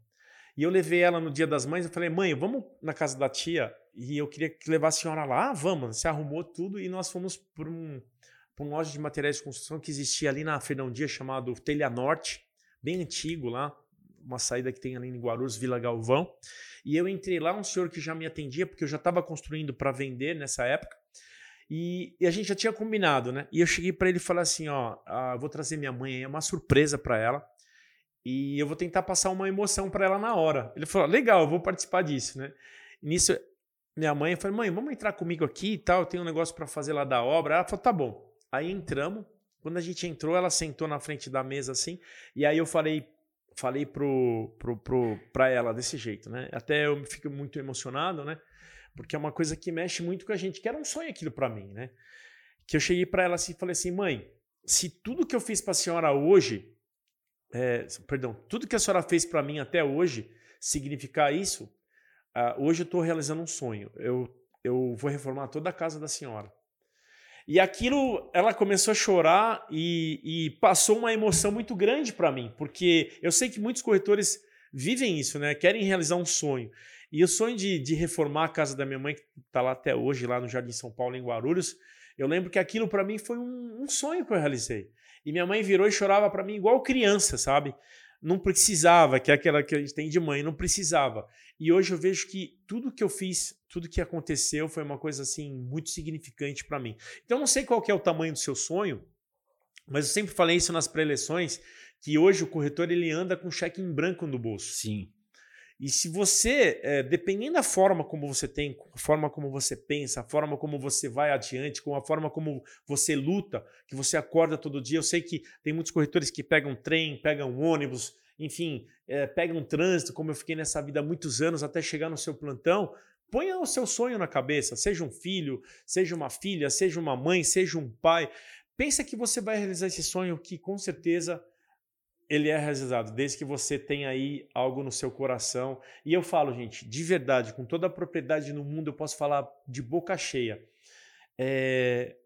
Speaker 2: E eu levei ela no dia das mães, eu falei, mãe, vamos na casa da tia e eu queria levar a senhora lá. Ah, vamos. Se arrumou tudo e nós fomos para um, loja de materiais de construção que existia ali na Fernão Dias, chamado Telha Norte, bem antigo lá, uma saída que tem ali em Guarulhos, Vila Galvão. E eu entrei lá, um senhor que já me atendia, porque eu já estava construindo para vender nessa época. E, e, a gente já tinha combinado, né? E eu cheguei para ele e falei assim: ó, ah, vou trazer minha mãe aí, é uma surpresa para ela. E eu vou tentar passar uma emoção para ela na hora. Ele falou: legal, eu vou participar disso, né? E nisso, minha mãe falou: mãe, vamos entrar comigo aqui e tal, eu tenho um negócio para fazer lá da obra. Ela falou: tá bom. Aí entramos. Quando a gente entrou, ela sentou na frente da mesa assim. E aí eu falei, falei pro, pro, pro, pra ela desse jeito, né? Até eu fico muito emocionado, né? Porque é uma coisa que mexe muito com a gente, que era um sonho aquilo para mim, né? Que eu cheguei para ela assim e falei assim: mãe, se tudo que eu fiz para a senhora hoje é, perdão, tudo que a senhora fez para mim até hoje significar isso, uh, hoje eu estou realizando um sonho. Eu, eu vou reformar toda a casa da senhora. E aquilo, ela começou a chorar e, e passou uma emoção muito grande para mim, porque eu sei que muitos corretores vivem isso, né? Querem realizar um sonho. E o sonho de, de reformar a casa da minha mãe, que está lá até hoje, lá no Jardim São Paulo, em Guarulhos, eu lembro que aquilo para mim foi um, um sonho que eu realizei. E minha mãe virou e chorava para mim igual criança, sabe? Não precisava, que é aquela que a gente tem de mãe, não precisava. E hoje eu vejo que tudo que eu fiz, tudo que aconteceu foi uma coisa assim muito significante para mim. Então eu não sei qual é o tamanho do seu sonho, mas eu sempre falei isso nas pré-eleições, que hoje o corretor ele anda com cheque em branco no bolso.
Speaker 1: Sim.
Speaker 2: E se você, é, dependendo da forma como você tem, a forma como você pensa, a forma como você vai adiante, com a forma como você luta, que você acorda todo dia, eu sei que tem muitos corretores que pegam trem, pegam ônibus, enfim, é, pegam trânsito, como eu fiquei nessa vida há muitos anos até chegar no seu plantão. Ponha o seu sonho na cabeça, seja um filho, seja uma filha, seja uma mãe, seja um pai. Pensa que você vai realizar esse sonho que com certeza ele é realizado, desde que você tenha aí algo no seu coração. E eu falo, gente, de verdade, com toda a propriedade no mundo, eu posso falar de boca cheia. É...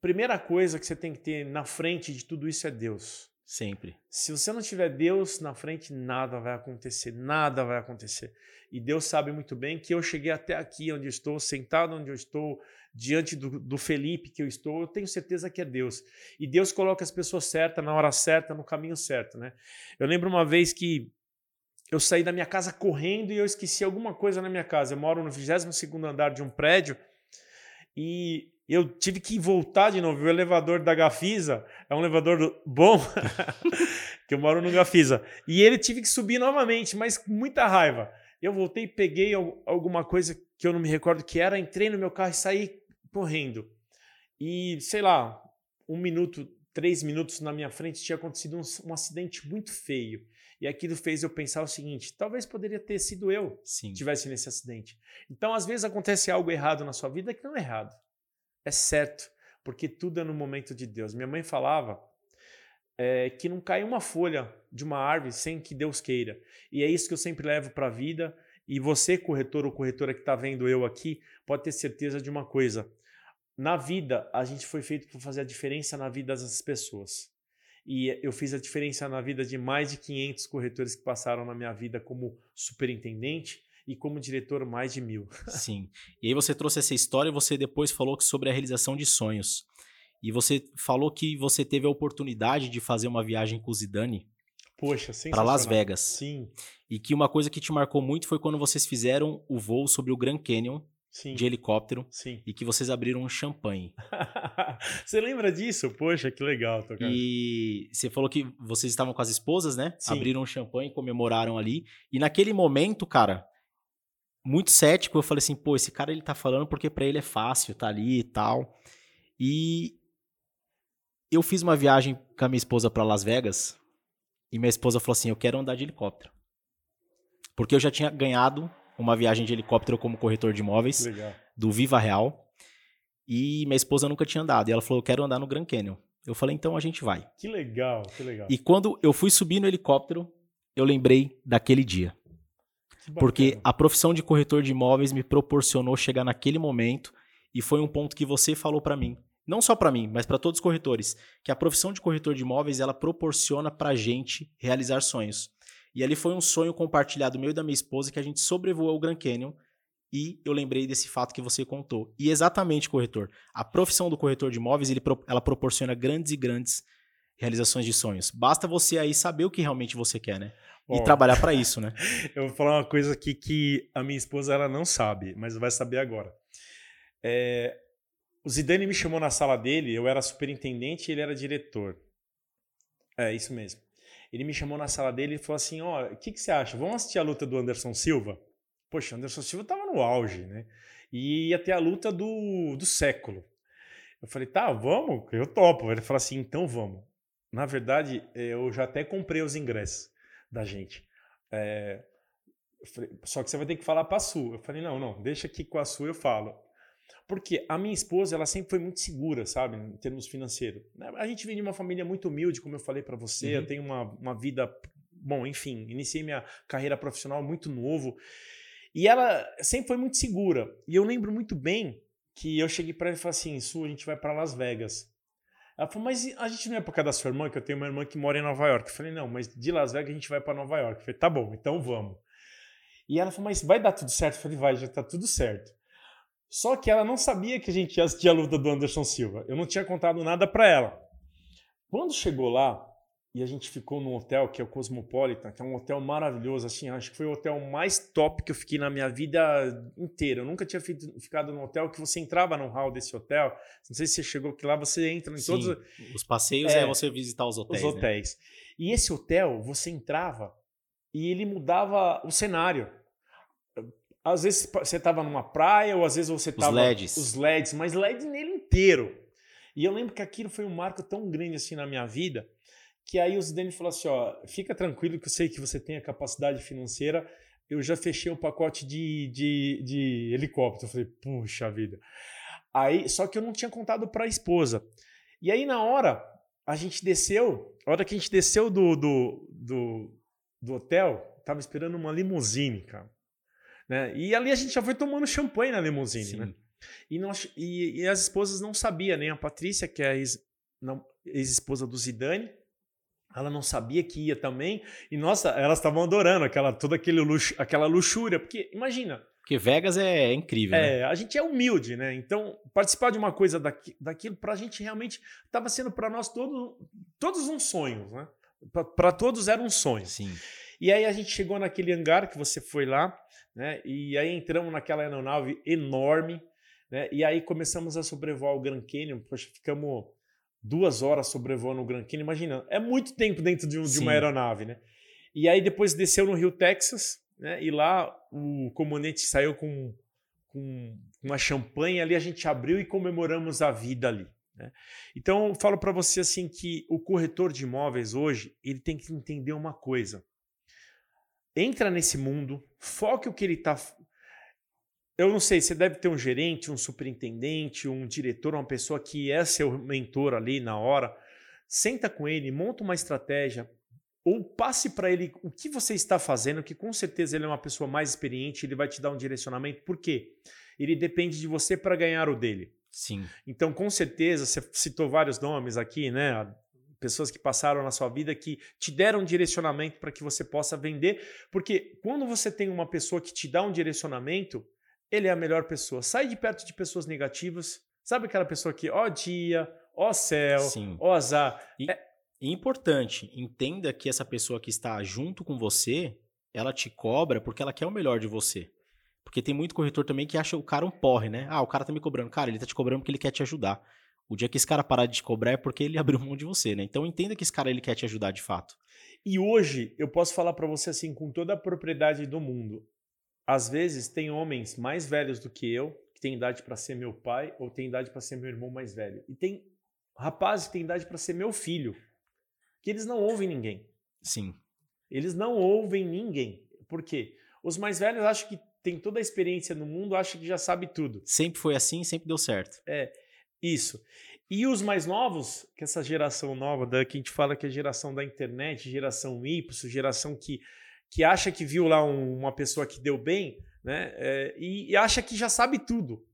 Speaker 2: primeira coisa que você tem que ter na frente de tudo isso é Deus.
Speaker 1: Sempre.
Speaker 2: Se você não tiver Deus na frente, nada vai acontecer, nada vai acontecer. E Deus sabe muito bem que eu cheguei até aqui onde estou, sentado onde eu estou, diante do, do Felipe que eu estou, eu tenho certeza que é Deus. E Deus coloca as pessoas certas, na hora certa, no caminho certo. Né? Eu lembro uma vez que eu saí da minha casa correndo e eu esqueci alguma coisa na minha casa. Eu moro no 22 andar de um prédio e eu tive que voltar de novo. O elevador da Gafisa é um elevador bom, (laughs) que eu moro no Gafisa. E ele tive que subir novamente, mas com muita raiva. Eu voltei, peguei alguma coisa que eu não me recordo que era, entrei no meu carro e saí correndo. E, sei lá, um minuto, três minutos na minha frente tinha acontecido um, um acidente muito feio. E aquilo fez eu pensar o seguinte: talvez poderia ter sido eu
Speaker 1: Sim.
Speaker 2: tivesse nesse acidente. Então, às vezes acontece algo errado na sua vida que não é errado é certo, porque tudo é no momento de Deus. Minha mãe falava é, que não cai uma folha de uma árvore sem que Deus queira. E é isso que eu sempre levo para a vida. E você, corretor ou corretora que está vendo eu aqui, pode ter certeza de uma coisa. Na vida, a gente foi feito para fazer a diferença na vida das pessoas. E eu fiz a diferença na vida de mais de 500 corretores que passaram na minha vida como superintendente e como diretor mais de mil. (laughs)
Speaker 1: Sim. E aí você trouxe essa história e você depois falou sobre a realização de sonhos. E você falou que você teve a oportunidade de fazer uma viagem com o Zidane.
Speaker 2: Poxa,
Speaker 1: Para Las Vegas.
Speaker 2: Sim.
Speaker 1: E que uma coisa que te marcou muito foi quando vocês fizeram o voo sobre o Grand Canyon
Speaker 2: Sim.
Speaker 1: de helicóptero
Speaker 2: Sim.
Speaker 1: e que vocês abriram um champanhe. (laughs)
Speaker 2: você lembra disso? Poxa, que legal. Tocar.
Speaker 1: E você falou que vocês estavam com as esposas, né?
Speaker 2: Sim.
Speaker 1: Abriram um champanhe, comemoraram ali. E naquele momento, cara, muito cético, eu falei assim, pô, esse cara ele tá falando porque para ele é fácil, tá ali e tal. E eu fiz uma viagem com a minha esposa para Las Vegas e minha esposa falou assim, eu quero andar de helicóptero. Porque eu já tinha ganhado uma viagem de helicóptero como corretor de imóveis
Speaker 2: Legal.
Speaker 1: do Viva Real. E minha esposa nunca tinha andado. E ela falou, eu quero andar no Grand Canyon. Eu falei, então a gente vai.
Speaker 2: Que legal, que legal.
Speaker 1: E quando eu fui subir no helicóptero, eu lembrei daquele dia. Porque a profissão de corretor de imóveis me proporcionou chegar naquele momento e foi um ponto que você falou para mim, não só para mim, mas para todos os corretores, que a profissão de corretor de imóveis ela proporciona para gente realizar sonhos. E ali foi um sonho compartilhado meu e da minha esposa que a gente sobrevoou o Grand Canyon e eu lembrei desse fato que você contou. E exatamente, corretor, a profissão do corretor de imóveis ele, ela proporciona grandes e grandes realizações de sonhos. Basta você aí saber o que realmente você quer, né? E trabalhar para isso, né? (laughs)
Speaker 2: Eu vou falar uma coisa aqui que a minha esposa ela não sabe, mas vai saber agora. É, o Zidane me chamou na sala dele, eu era superintendente e ele era diretor. É, isso mesmo. Ele me chamou na sala dele e falou assim: Ó, oh, o que, que você acha? Vamos assistir a luta do Anderson Silva? Poxa, o Anderson Silva tava no auge, né? E ia ter a luta do, do século. Eu falei, tá, vamos, eu topo. Ele falou assim: então vamos. Na verdade, eu já até comprei os ingressos da gente. É, falei, só que você vai ter que falar para a Su. Eu falei, não, não, deixa aqui com a Su eu falo. Porque a minha esposa, ela sempre foi muito segura, sabe, em termos financeiros. A gente vem de uma família muito humilde, como eu falei para você. Uhum. Eu tenho uma, uma vida. Bom, enfim, iniciei minha carreira profissional muito novo. E ela sempre foi muito segura. E eu lembro muito bem que eu cheguei para ela e falei assim: Su, a gente vai para Las Vegas. Ela falou, mas a gente não é por causa da sua irmã, que eu tenho uma irmã que mora em Nova York. Eu falei, não, mas de Las Vegas a gente vai para Nova York. Eu falei, tá bom, então vamos. E ela falou, mas vai dar tudo certo? Eu falei, vai, já tá tudo certo. Só que ela não sabia que a gente ia assistir a luta do Anderson Silva. Eu não tinha contado nada para ela. Quando chegou lá, e a gente ficou num hotel que é o Cosmopolitan, que é um hotel maravilhoso, assim, acho que foi o hotel mais top que eu fiquei na minha vida inteira. Eu nunca tinha ficado num hotel que você entrava no hall desse hotel. Não sei se você chegou que lá você entra em Sim, todos
Speaker 1: os passeios é, é, você visitar os hotéis.
Speaker 2: Os hotéis. Né? E esse hotel, você entrava e ele mudava o cenário. Às vezes você estava numa praia, ou às vezes você estava.
Speaker 1: Os LEDs.
Speaker 2: Os LEDs, mas LEDs nele inteiro. E eu lembro que aquilo foi um marco tão grande assim na minha vida que aí o Zidane falou assim, ó, fica tranquilo que eu sei que você tem a capacidade financeira, eu já fechei um pacote de, de, de helicóptero. Eu falei, puxa vida. Aí, só que eu não tinha contado para a esposa. E aí, na hora, a gente desceu, a hora que a gente desceu do, do, do, do hotel, tava esperando uma limusine, cara. Né? E ali a gente já foi tomando champanhe na limusine, Sim. né? E, nós, e, e, as esposas não sabiam, nem a Patrícia, que é a ex-esposa do Zidane, ela não sabia que ia também. E nossa, elas estavam adorando aquela toda aquele luxo, aquela luxúria, porque imagina.
Speaker 1: Porque Vegas é incrível.
Speaker 2: É,
Speaker 1: né?
Speaker 2: a gente é humilde, né? Então, participar de uma coisa daqui, daquilo, para a gente realmente estava sendo para nós todo, todos uns sonhos, né? Para todos era um sonho.
Speaker 1: Sim.
Speaker 2: E aí a gente chegou naquele hangar que você foi lá, né? E aí entramos naquela aeronave enorme, né? E aí começamos a sobrevoar o Grand Canyon. Poxa, ficamos duas horas sobrevoando o Grand Canyon. Imagina, é muito tempo dentro de, um, de uma aeronave, né? E aí depois desceu no Rio Texas, né? E lá o comandante saiu com, com uma champanhe, ali a gente abriu e comemoramos a vida ali. Né? Então, eu falo para você assim que o corretor de imóveis hoje ele tem que entender uma coisa. Entra nesse mundo, foque o que ele está. Eu não sei, você deve ter um gerente, um superintendente, um diretor, uma pessoa que é seu mentor ali na hora. Senta com ele, monta uma estratégia, ou passe para ele o que você está fazendo, que com certeza ele é uma pessoa mais experiente, ele vai te dar um direcionamento. Por quê? Ele depende de você para ganhar o dele.
Speaker 1: Sim.
Speaker 2: Então, com certeza, você citou vários nomes aqui, né? Pessoas que passaram na sua vida que te deram um direcionamento para que você possa vender, porque quando você tem uma pessoa que te dá um direcionamento, ele é a melhor pessoa. Sai de perto de pessoas negativas. Sabe aquela pessoa que, ó dia, ó céu, Sim. ó azar.
Speaker 1: E... É, e importante, entenda que essa pessoa que está junto com você, ela te cobra porque ela quer o melhor de você. Porque tem muito corretor também que acha o cara um porre, né? Ah, o cara tá me cobrando. Cara, ele tá te cobrando porque ele quer te ajudar. O dia que esse cara parar de te cobrar é porque ele (laughs) abriu mão de você, né? Então entenda que esse cara ele quer te ajudar de fato.
Speaker 2: E hoje eu posso falar para você assim com toda a propriedade do mundo. Às vezes tem homens mais velhos do que eu, que têm idade para ser meu pai ou tem idade para ser meu irmão mais velho. E tem rapazes que têm idade para ser meu filho que eles não ouvem ninguém.
Speaker 1: Sim.
Speaker 2: Eles não ouvem ninguém. Por quê? Os mais velhos acham que tem toda a experiência no mundo, acham que já sabe tudo.
Speaker 1: Sempre foi assim, sempre deu certo.
Speaker 2: É, isso. E os mais novos, que essa geração nova, da que a gente fala que é a geração da internet, geração Y, geração que, que acha que viu lá um, uma pessoa que deu bem, né? É, e, e acha que já sabe tudo.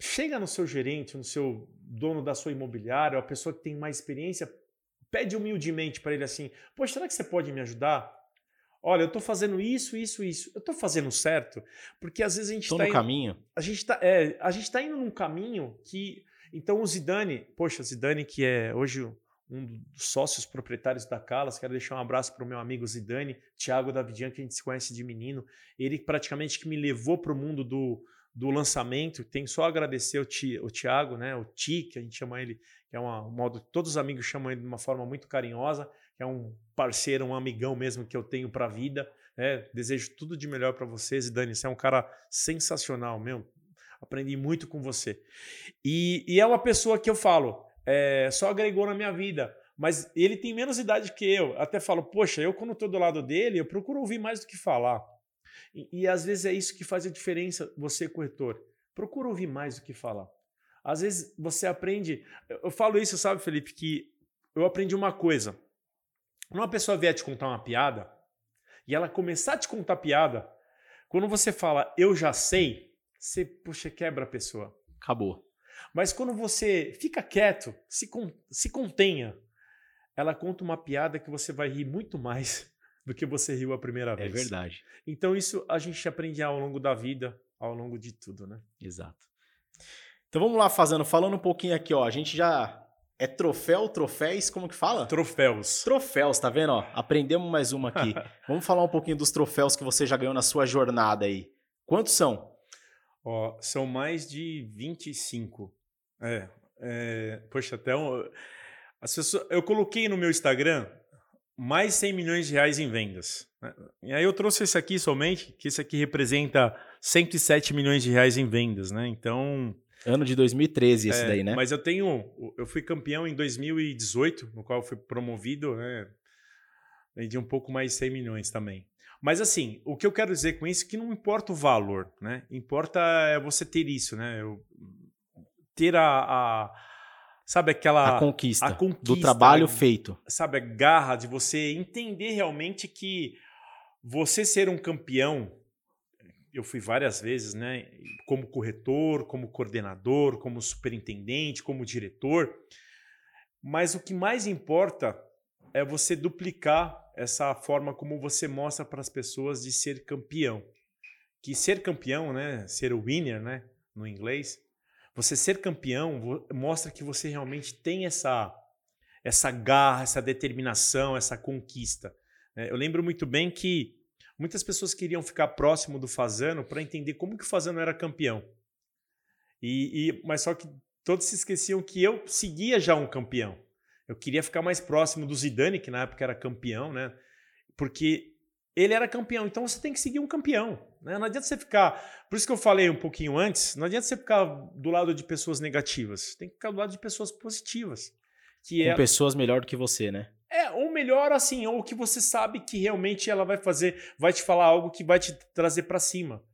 Speaker 2: Chega no seu gerente, no seu dono da sua imobiliária, a pessoa que tem mais experiência, pede humildemente para ele assim: Poxa, será que você pode me ajudar? Olha, eu estou fazendo isso, isso, isso. Eu estou fazendo certo? Porque às vezes a gente está.
Speaker 1: no indo, caminho.
Speaker 2: A gente está é, a gente tá indo num caminho que. Então o Zidane, poxa, Zidane, que é hoje um dos sócios proprietários da Calas, quero deixar um abraço para o meu amigo Zidane, Thiago Davidian, que a gente se conhece de menino. Ele praticamente que me levou para o mundo do, do lançamento. Tem só agradecer o, Ti, o Thiago, né? O Ti, que a gente chama ele, que é uma, um modo, todos os amigos chamam ele de uma forma muito carinhosa, que é um parceiro, um amigão mesmo que eu tenho para a vida. Né? Desejo tudo de melhor para vocês. E Dani, você é um cara sensacional, meu. Aprendi muito com você. E, e é uma pessoa que eu falo, é, só agregou na minha vida. Mas ele tem menos idade que eu. Até falo, poxa, eu quando estou do lado dele, eu procuro ouvir mais do que falar. E, e às vezes é isso que faz a diferença, você corretor. Procura ouvir mais do que falar. Às vezes você aprende. Eu falo isso, sabe, Felipe, que eu aprendi uma coisa. Quando uma pessoa vier te contar uma piada e ela começar a te contar piada, quando você fala eu já sei, você puxa, quebra a pessoa.
Speaker 1: Acabou.
Speaker 2: Mas quando você fica quieto, se, con se contenha, ela conta uma piada que você vai rir muito mais (laughs) do que você riu a primeira é vez.
Speaker 1: É verdade.
Speaker 2: Então isso a gente aprende ao longo da vida, ao longo de tudo, né?
Speaker 1: Exato. Então vamos lá, fazendo, falando um pouquinho aqui, ó. A gente já é troféu, troféus, como que fala?
Speaker 2: Troféus.
Speaker 1: Troféus, tá vendo? Ó, aprendemos mais uma aqui. (laughs) vamos falar um pouquinho dos troféus que você já ganhou na sua jornada aí. Quantos são?
Speaker 2: Ó, são mais de 25. É, é poxa, até um, as pessoas, eu coloquei no meu Instagram mais 100 milhões de reais em vendas. Né? E aí eu trouxe esse aqui somente, que esse aqui representa 107 milhões de reais em vendas, né? Então,
Speaker 1: Ano de 2013 esse é, daí, né?
Speaker 2: Mas eu tenho. Eu fui campeão em 2018, no qual fui promovido, né? Vendi um pouco mais de 100 milhões também. Mas assim, o que eu quero dizer com isso é que não importa o valor, né? Importa é você ter isso, né? Eu, ter a, a, sabe aquela
Speaker 1: a conquista, a conquista do trabalho feito.
Speaker 2: Sabe a garra de você entender realmente que você ser um campeão eu fui várias vezes, né? Como corretor, como coordenador, como superintendente, como diretor. Mas o que mais importa é você duplicar essa forma como você mostra para as pessoas de ser campeão. Que ser campeão, né? Ser o winner, né? No inglês. Você ser campeão mostra que você realmente tem essa essa garra, essa determinação, essa conquista. É, eu lembro muito bem que muitas pessoas queriam ficar próximo do Fazano para entender como que o Fazano era campeão. E, e, mas só que todos se esqueciam que eu seguia já um campeão. Eu queria ficar mais próximo do Zidane, que na época era campeão, né? Porque ele era campeão, então você tem que seguir um campeão. Né? Não adianta você ficar. Por isso que eu falei um pouquinho antes, não adianta você ficar do lado de pessoas negativas. Tem que ficar do lado de pessoas positivas.
Speaker 1: Que Com é... pessoas melhor do que você, né?
Speaker 2: É, ou melhor assim, ou que você sabe que realmente ela vai fazer, vai te falar algo que vai te trazer para cima.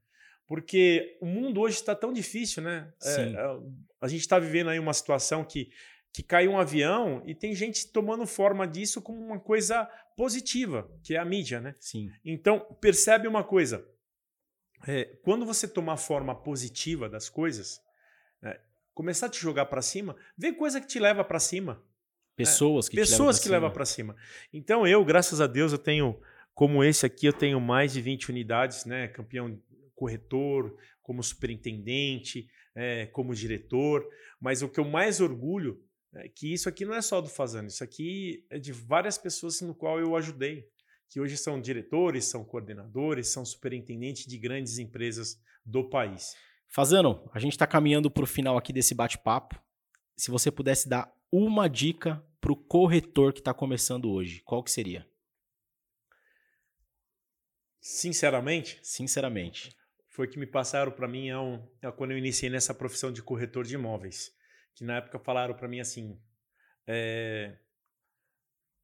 Speaker 2: Porque o mundo hoje está tão difícil, né? É, é a gente está vivendo aí uma situação que, que caiu um avião e tem gente tomando forma disso como uma coisa positiva, que é a mídia, né?
Speaker 1: Sim.
Speaker 2: Então, percebe uma coisa. É, quando você tomar forma positiva das coisas, né, começar a te jogar para cima, vê coisa que te leva para cima.
Speaker 1: Pessoas que
Speaker 2: é, pessoas que levam para cima. Então eu, graças a Deus, eu tenho como esse aqui, eu tenho mais de 20 unidades, né? Campeão corretor, como superintendente, é, como diretor. Mas o que eu mais orgulho é que isso aqui não é só do Fazano, isso aqui é de várias pessoas no qual eu ajudei, que hoje são diretores, são coordenadores, são superintendentes de grandes empresas do país.
Speaker 1: Fazano, a gente está caminhando para o final aqui desse bate-papo. Se você pudesse dar uma dica para o corretor que está começando hoje, qual que seria?
Speaker 2: Sinceramente?
Speaker 1: Sinceramente.
Speaker 2: Foi que me passaram para mim é um, é quando eu iniciei nessa profissão de corretor de imóveis. Que na época falaram para mim assim: é,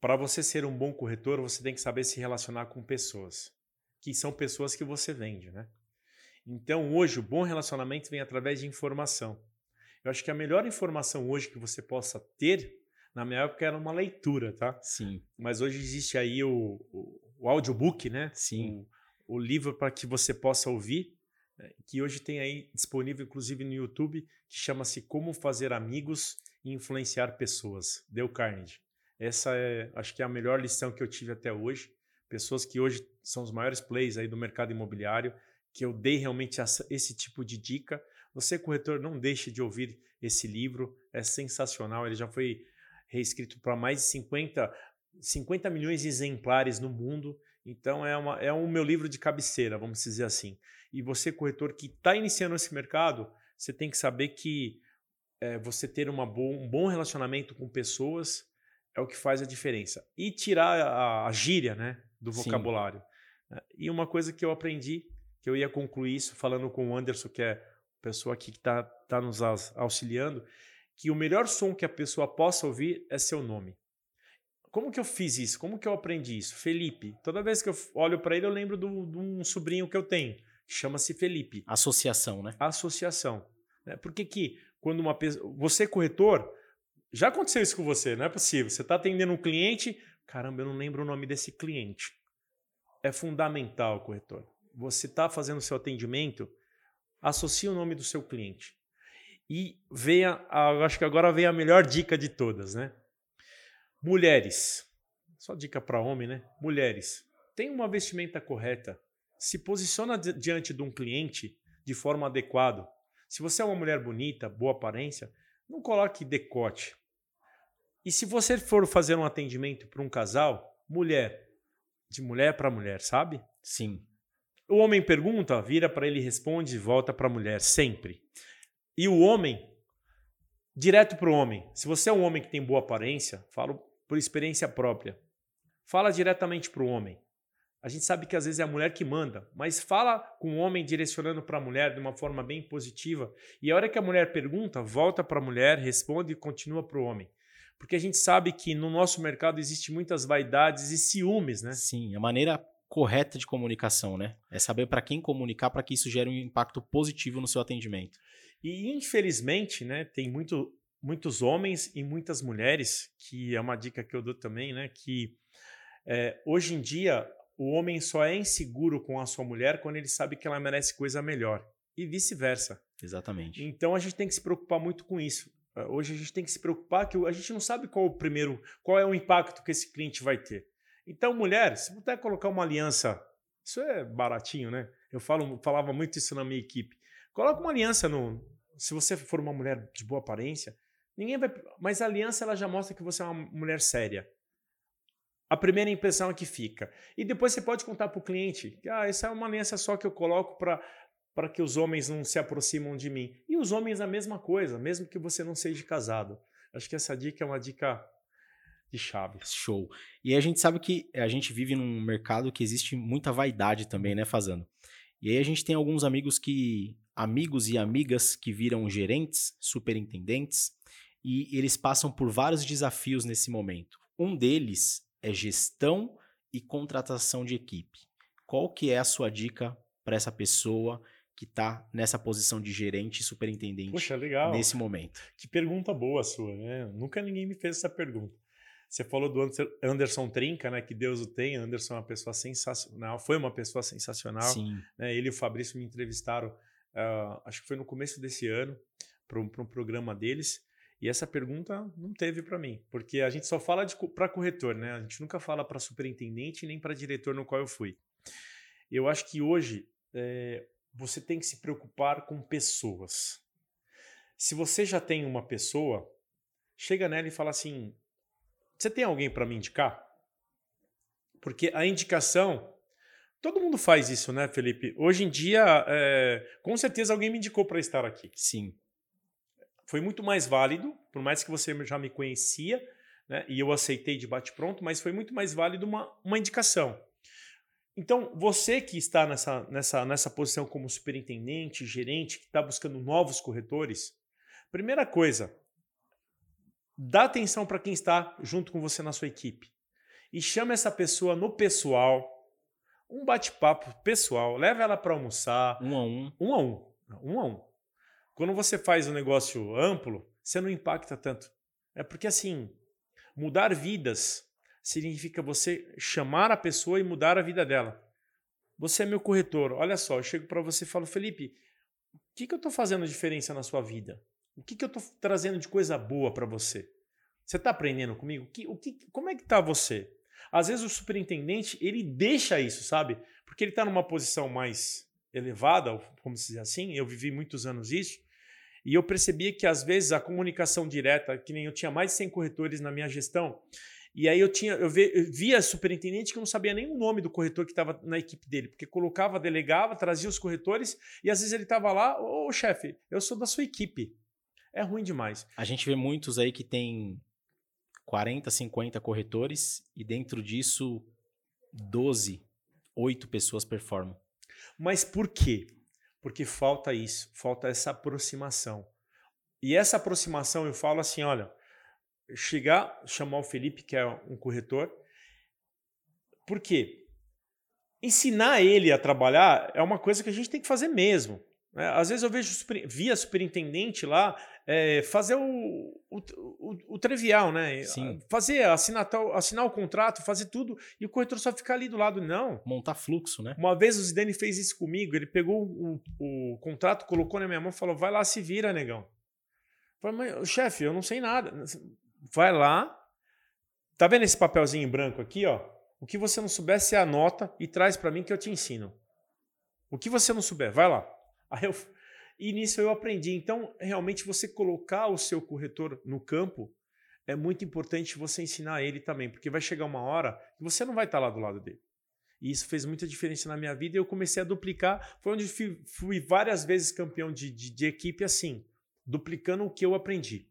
Speaker 2: para você ser um bom corretor, você tem que saber se relacionar com pessoas, que são pessoas que você vende, né? Então hoje o bom relacionamento vem através de informação. Eu acho que a melhor informação hoje que você possa ter, na minha época era uma leitura, tá?
Speaker 1: Sim.
Speaker 2: Mas hoje existe aí o, o, o audiobook, né?
Speaker 1: Sim.
Speaker 2: O, o livro para que você possa ouvir? Que hoje tem aí disponível, inclusive no YouTube, que chama-se Como Fazer Amigos e Influenciar Pessoas. Deu Carnegie. Essa é, acho que é a melhor lição que eu tive até hoje. Pessoas que hoje são os maiores plays aí do mercado imobiliário, que eu dei realmente essa, esse tipo de dica você, corretor, não deixe de ouvir esse livro, é sensacional. Ele já foi reescrito para mais de 50, 50 milhões de exemplares no mundo. Então é, uma, é um meu livro de cabeceira, vamos dizer assim. E você, corretor, que está iniciando esse mercado, você tem que saber que é, você ter uma bo um bom relacionamento com pessoas é o que faz a diferença. E tirar a, a gíria né, do vocabulário. Sim. E uma coisa que eu aprendi, que eu ia concluir isso falando com o Anderson, que é pessoa aqui que está tá nos auxiliando, que o melhor som que a pessoa possa ouvir é seu nome. Como que eu fiz isso? Como que eu aprendi isso? Felipe. Toda vez que eu olho para ele, eu lembro de um sobrinho que eu tenho. Chama-se Felipe.
Speaker 1: Associação, né?
Speaker 2: Associação. Né? Porque que quando uma pessoa. Você, corretor, já aconteceu isso com você, não é possível. Você está atendendo um cliente, caramba, eu não lembro o nome desse cliente. É fundamental, corretor. Você está fazendo o seu atendimento, associe o nome do seu cliente. E venha, acho que agora vem a melhor dica de todas, né? Mulheres. Só dica para homem, né? Mulheres. Tem uma vestimenta correta. Se posiciona diante de um cliente de forma adequada. Se você é uma mulher bonita, boa aparência, não coloque decote. E se você for fazer um atendimento para um casal, mulher, de mulher para mulher, sabe?
Speaker 1: Sim.
Speaker 2: O homem pergunta, vira para ele, responde e volta para a mulher, sempre. E o homem, direto para o homem. Se você é um homem que tem boa aparência, falo por experiência própria. Fala diretamente para o homem. A gente sabe que às vezes é a mulher que manda, mas fala com o homem direcionando para a mulher de uma forma bem positiva. E a hora que a mulher pergunta, volta para a mulher, responde e continua para o homem. Porque a gente sabe que no nosso mercado existe muitas vaidades e ciúmes, né?
Speaker 1: Sim, a maneira correta de comunicação, né? É saber para quem comunicar para que isso gere um impacto positivo no seu atendimento.
Speaker 2: E infelizmente, né, tem muito, muitos homens e muitas mulheres, que é uma dica que eu dou também, né, que é, hoje em dia o homem só é inseguro com a sua mulher quando ele sabe que ela merece coisa melhor. E vice-versa.
Speaker 1: Exatamente.
Speaker 2: Então a gente tem que se preocupar muito com isso. Ah, hoje a gente tem que se preocupar que a gente não sabe qual o primeiro, qual é o impacto que esse cliente vai ter. Então, mulher, se puder colocar uma aliança, isso é baratinho, né? Eu falo, falava muito isso na minha equipe. Coloca uma aliança no. Se você for uma mulher de boa aparência, ninguém vai. Mas a aliança ela já mostra que você é uma mulher séria. A primeira impressão é que fica. E depois você pode contar para o cliente ah, essa é uma aliança só que eu coloco para para que os homens não se aproximam de mim. E os homens a mesma coisa, mesmo que você não seja casado. Acho que essa dica é uma dica de chave.
Speaker 1: Show. E a gente sabe que a gente vive num mercado que existe muita vaidade também, né, Fazando? E aí a gente tem alguns amigos que amigos e amigas que viram gerentes, superintendentes, e eles passam por vários desafios nesse momento. Um deles é gestão e contratação de equipe. Qual que é a sua dica para essa pessoa que está nessa posição de gerente e superintendente
Speaker 2: Puxa, legal.
Speaker 1: nesse momento?
Speaker 2: Que pergunta boa sua, né? Nunca ninguém me fez essa pergunta. Você falou do Anderson Trinca, né? Que Deus o tenha. Anderson é uma pessoa sensacional, foi uma pessoa sensacional.
Speaker 1: Sim.
Speaker 2: Né, ele e o Fabrício me entrevistaram, uh, acho que foi no começo desse ano, para um, um programa deles. E essa pergunta não teve para mim, porque a gente só fala para corretor, né? A gente nunca fala para superintendente nem para diretor no qual eu fui. Eu acho que hoje é, você tem que se preocupar com pessoas. Se você já tem uma pessoa, chega nela e fala assim: Você tem alguém para me indicar? Porque a indicação. Todo mundo faz isso, né, Felipe? Hoje em dia, é, com certeza alguém me indicou para estar aqui.
Speaker 1: Sim.
Speaker 2: Foi muito mais válido, por mais que você já me conhecia, né, e eu aceitei de bate-pronto, mas foi muito mais válido uma, uma indicação. Então, você que está nessa, nessa, nessa posição como superintendente, gerente, que está buscando novos corretores, primeira coisa, dá atenção para quem está junto com você na sua equipe. E chama essa pessoa no pessoal, um bate-papo pessoal, leva ela para almoçar.
Speaker 1: Um a um.
Speaker 2: Um a um. Um a um. Quando você faz um negócio amplo, você não impacta tanto. É porque assim, mudar vidas significa você chamar a pessoa e mudar a vida dela. Você é meu corretor. Olha só, eu chego para você e falo, Felipe, o que, que eu estou fazendo diferença na sua vida? O que, que eu estou trazendo de coisa boa para você? Você está aprendendo comigo? Que, o que, como é que está você? Às vezes o superintendente ele deixa isso, sabe? Porque ele está numa posição mais elevada, como se diz assim. Eu vivi muitos anos isso. E eu percebia que às vezes a comunicação direta, que nem eu tinha mais de 100 corretores na minha gestão, e aí eu tinha, eu, via superintendente que não sabia nem o nome do corretor que estava na equipe dele, porque colocava, delegava, trazia os corretores e às vezes ele estava lá, ô chefe, eu sou da sua equipe. É ruim demais.
Speaker 1: A gente vê muitos aí que tem 40, 50 corretores e dentro disso 12, 8 pessoas performam.
Speaker 2: Mas por quê? Porque falta isso, falta essa aproximação. E essa aproximação eu falo assim, olha, chegar, chamar o Felipe, que é um corretor. Por quê? Ensinar ele a trabalhar é uma coisa que a gente tem que fazer mesmo. Né? Às vezes eu vejo via superintendente lá é, fazer o, o, o, o, trivial, né?
Speaker 1: Sim.
Speaker 2: Fazer, assinar, assinar o contrato, fazer tudo, e o corretor só ficar ali do lado. Não.
Speaker 1: Montar fluxo, né?
Speaker 2: Uma vez o Zidane fez isso comigo, ele pegou o, o contrato, colocou na minha mão e falou: vai lá, se vira, negão. Falei, chefe, eu não sei nada vai lá, tá vendo esse papelzinho em branco aqui, ó? O que você não souber, você anota e traz para mim que eu te ensino. O que você não souber, vai lá. Aí eu, e nisso eu aprendi. Então, realmente, você colocar o seu corretor no campo é muito importante você ensinar ele também, porque vai chegar uma hora que você não vai estar lá do lado dele. E isso fez muita diferença na minha vida e eu comecei a duplicar. Foi onde fui, fui várias vezes campeão de, de, de equipe assim, duplicando o que eu aprendi.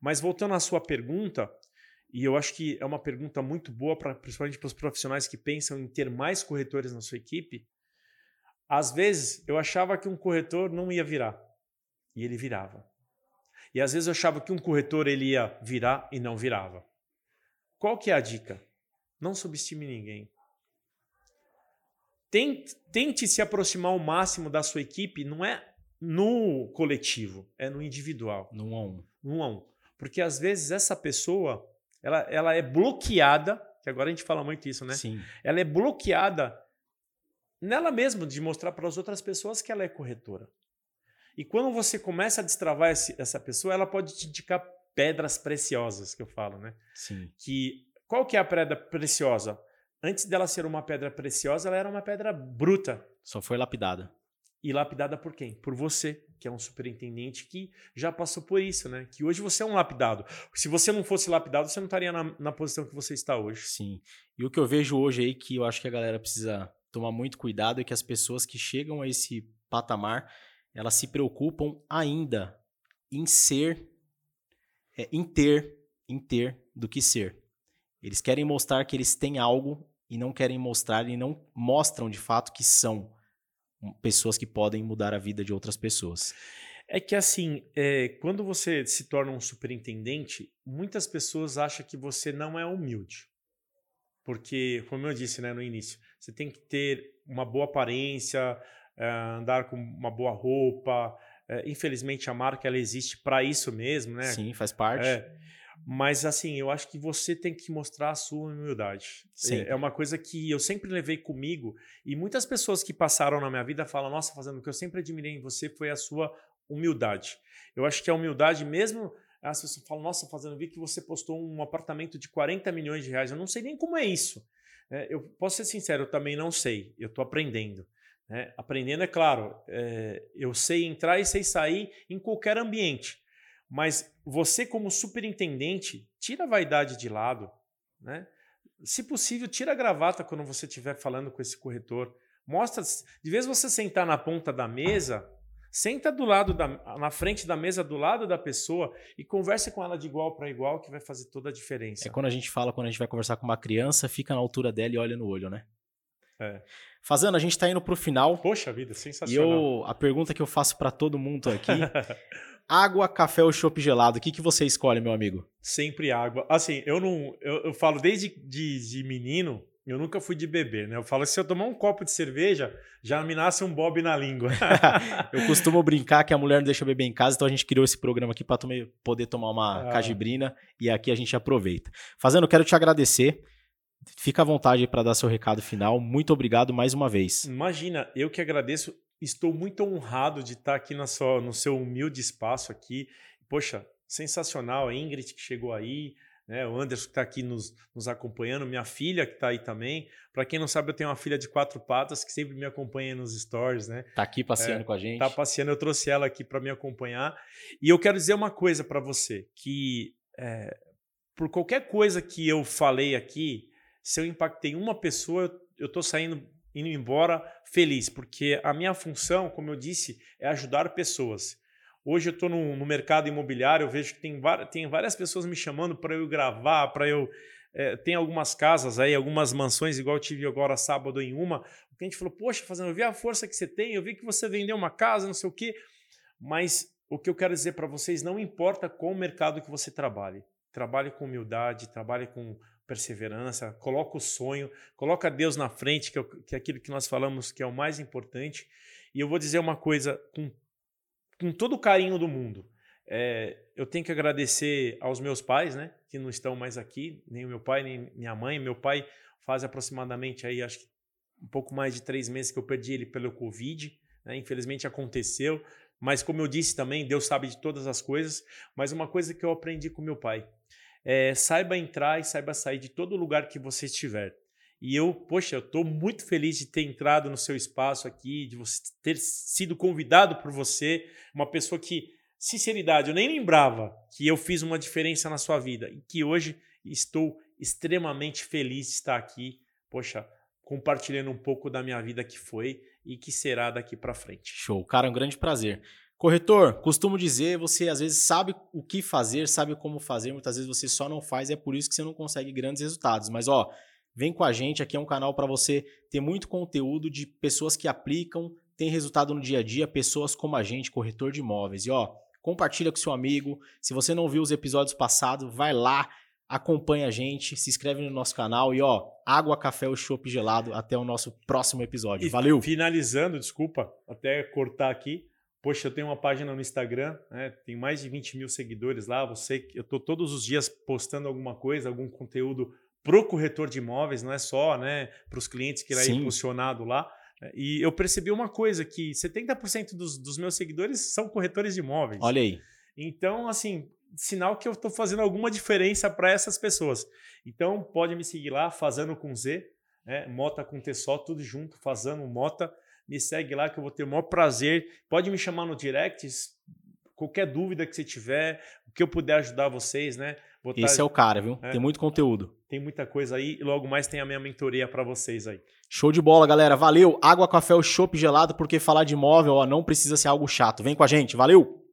Speaker 2: Mas voltando à sua pergunta, e eu acho que é uma pergunta muito boa, pra, principalmente para os profissionais que pensam em ter mais corretores na sua equipe. Às vezes eu achava que um corretor não ia virar e ele virava. E às vezes eu achava que um corretor ele ia virar e não virava. Qual que é a dica? Não subestime ninguém. Tente, tente se aproximar ao máximo da sua equipe, não é no coletivo, é no individual.
Speaker 1: No a um.
Speaker 2: Um a um. Porque às vezes essa pessoa ela, ela é bloqueada, que agora a gente fala muito isso, né?
Speaker 1: Sim.
Speaker 2: Ela é bloqueada nela mesma de mostrar para as outras pessoas que ela é corretora. E quando você começa a destravar esse, essa pessoa, ela pode te indicar pedras preciosas, que eu falo, né?
Speaker 1: Sim.
Speaker 2: Que qual que é a pedra preciosa? Antes dela ser uma pedra preciosa, ela era uma pedra bruta.
Speaker 1: Só foi lapidada.
Speaker 2: E lapidada por quem? Por você, que é um superintendente que já passou por isso, né? Que hoje você é um lapidado. Se você não fosse lapidado, você não estaria na, na posição que você está hoje.
Speaker 1: Sim. E o que eu vejo hoje aí, que eu acho que a galera precisa tomar muito cuidado, é que as pessoas que chegam a esse patamar, elas se preocupam ainda em ser, é, em ter, em ter do que ser. Eles querem mostrar que eles têm algo e não querem mostrar e não mostram de fato que são pessoas que podem mudar a vida de outras pessoas.
Speaker 2: É que assim, é, quando você se torna um superintendente, muitas pessoas acham que você não é humilde. Porque, como eu disse né, no início, você tem que ter uma boa aparência, é, andar com uma boa roupa. É, infelizmente, a marca ela existe para isso mesmo, né?
Speaker 1: Sim, faz parte.
Speaker 2: É, mas assim, eu acho que você tem que mostrar a sua humildade. Sim. É uma coisa que eu sempre levei comigo e muitas pessoas que passaram na minha vida falam: "Nossa, fazendo o que eu sempre admirei em você foi a sua humildade". Eu acho que a humildade mesmo as pessoas falam: "Nossa, fazendo vi que você postou um apartamento de 40 milhões de reais". Eu não sei nem como é isso. É, eu posso ser sincero, eu também não sei. Eu estou aprendendo. Né? Aprendendo, é claro, é, eu sei entrar e sei sair em qualquer ambiente. Mas você, como superintendente, tira a vaidade de lado, né? Se possível, tira a gravata quando você estiver falando com esse corretor. Mostra, de vez você sentar na ponta da mesa, senta do lado da, na frente da mesa do lado da pessoa e converse com ela de igual para igual que vai fazer toda a diferença.
Speaker 1: É quando a gente fala, quando a gente vai conversar com uma criança, fica na altura dela e olha no olho, né?
Speaker 2: É.
Speaker 1: Fazendo, a gente está indo para o final.
Speaker 2: Poxa vida, sensacional.
Speaker 1: E eu, a pergunta que eu faço para todo mundo aqui (laughs) Água, café ou chopp gelado? O que, que você escolhe, meu amigo?
Speaker 2: Sempre água. Assim, eu não. Eu, eu falo desde de, de menino, eu nunca fui de beber, né? Eu falo que se eu tomar um copo de cerveja, já me nasce um bob na língua. (laughs)
Speaker 1: eu costumo brincar que a mulher não deixa beber em casa, então a gente criou esse programa aqui para poder tomar uma ah. cajibrina e aqui a gente aproveita. Fazendo, quero te agradecer. Fica à vontade para dar seu recado final. Muito obrigado mais uma vez.
Speaker 2: Imagina, eu que agradeço. Estou muito honrado de estar aqui sua, no seu humilde espaço aqui. Poxa, sensacional. A Ingrid que chegou aí, né? o Anderson que está aqui nos, nos acompanhando, minha filha que está aí também. Para quem não sabe, eu tenho uma filha de quatro patas que sempre me acompanha nos stories. Né?
Speaker 1: Tá aqui passeando é, com a gente.
Speaker 2: Tá passeando, eu trouxe ela aqui para me acompanhar. E eu quero dizer uma coisa para você, que é, por qualquer coisa que eu falei aqui, se eu impactei uma pessoa, eu estou saindo indo embora feliz, porque a minha função, como eu disse, é ajudar pessoas. Hoje eu estou no, no, mercado imobiliário, eu vejo que tem, tem várias pessoas me chamando para eu gravar, para eu. É, tem algumas casas aí, algumas mansões, igual eu tive agora sábado em uma, a gente falou, poxa, fazendo, eu vi a força que você tem, eu vi que você vendeu uma casa, não sei o quê. Mas o que eu quero dizer para vocês, não importa qual mercado que você trabalhe, trabalhe com humildade, trabalhe com perseverança, coloca o sonho, coloca Deus na frente, que é, que é aquilo que nós falamos que é o mais importante. E eu vou dizer uma coisa com, com todo o carinho do mundo. É, eu tenho que agradecer aos meus pais, né, que não estão mais aqui, nem o meu pai, nem minha mãe. Meu pai faz aproximadamente aí, acho que um pouco mais de três meses que eu perdi ele pelo Covid. Né, infelizmente aconteceu, mas como eu disse também, Deus sabe de todas as coisas. Mas uma coisa que eu aprendi com meu pai, é, saiba entrar e saiba sair de todo lugar que você estiver. E eu, poxa, eu estou muito feliz de ter entrado no seu espaço aqui, de você ter sido convidado por você, uma pessoa que, sinceridade, eu nem lembrava que eu fiz uma diferença na sua vida e que hoje estou extremamente feliz de estar aqui, poxa, compartilhando um pouco da minha vida que foi e que será daqui para frente.
Speaker 1: Show, cara, é um grande prazer. Corretor, costumo dizer, você às vezes sabe o que fazer, sabe como fazer, muitas vezes você só não faz, é por isso que você não consegue grandes resultados. Mas ó, vem com a gente, aqui é um canal para você ter muito conteúdo de pessoas que aplicam, tem resultado no dia a dia, pessoas como a gente, corretor de imóveis. E ó, compartilha com seu amigo. Se você não viu os episódios passados, vai lá, acompanha a gente, se inscreve no nosso canal e ó, água, café ou chopp gelado até o nosso próximo episódio.
Speaker 2: E
Speaker 1: Valeu.
Speaker 2: Finalizando, desculpa, até cortar aqui. Poxa, eu tenho uma página no Instagram, né? tem mais de 20 mil seguidores lá. Você, eu estou todos os dias postando alguma coisa, algum conteúdo pro corretor de imóveis, não é só, né, para os clientes que ele é impulsionado lá. E eu percebi uma coisa, que 70% dos, dos meus seguidores são corretores de imóveis.
Speaker 1: Olha aí.
Speaker 2: Então, assim, sinal que eu estou fazendo alguma diferença para essas pessoas. Então, pode me seguir lá, Fazendo com Z, né? Mota com T só, tudo junto, Fazendo Mota. Me segue lá que eu vou ter o maior prazer. Pode me chamar no direct, qualquer dúvida que você tiver, o que eu puder ajudar vocês, né? Tá-
Speaker 1: Esse é o cara, viu?
Speaker 2: É.
Speaker 1: Tem muito conteúdo.
Speaker 2: Tem muita coisa aí e logo mais tem a minha mentoria para vocês aí.
Speaker 1: Show de bola, galera. Valeu. Água, café ou chopp gelado, porque falar de imóvel ó, não precisa ser algo chato. Vem com a gente. Valeu!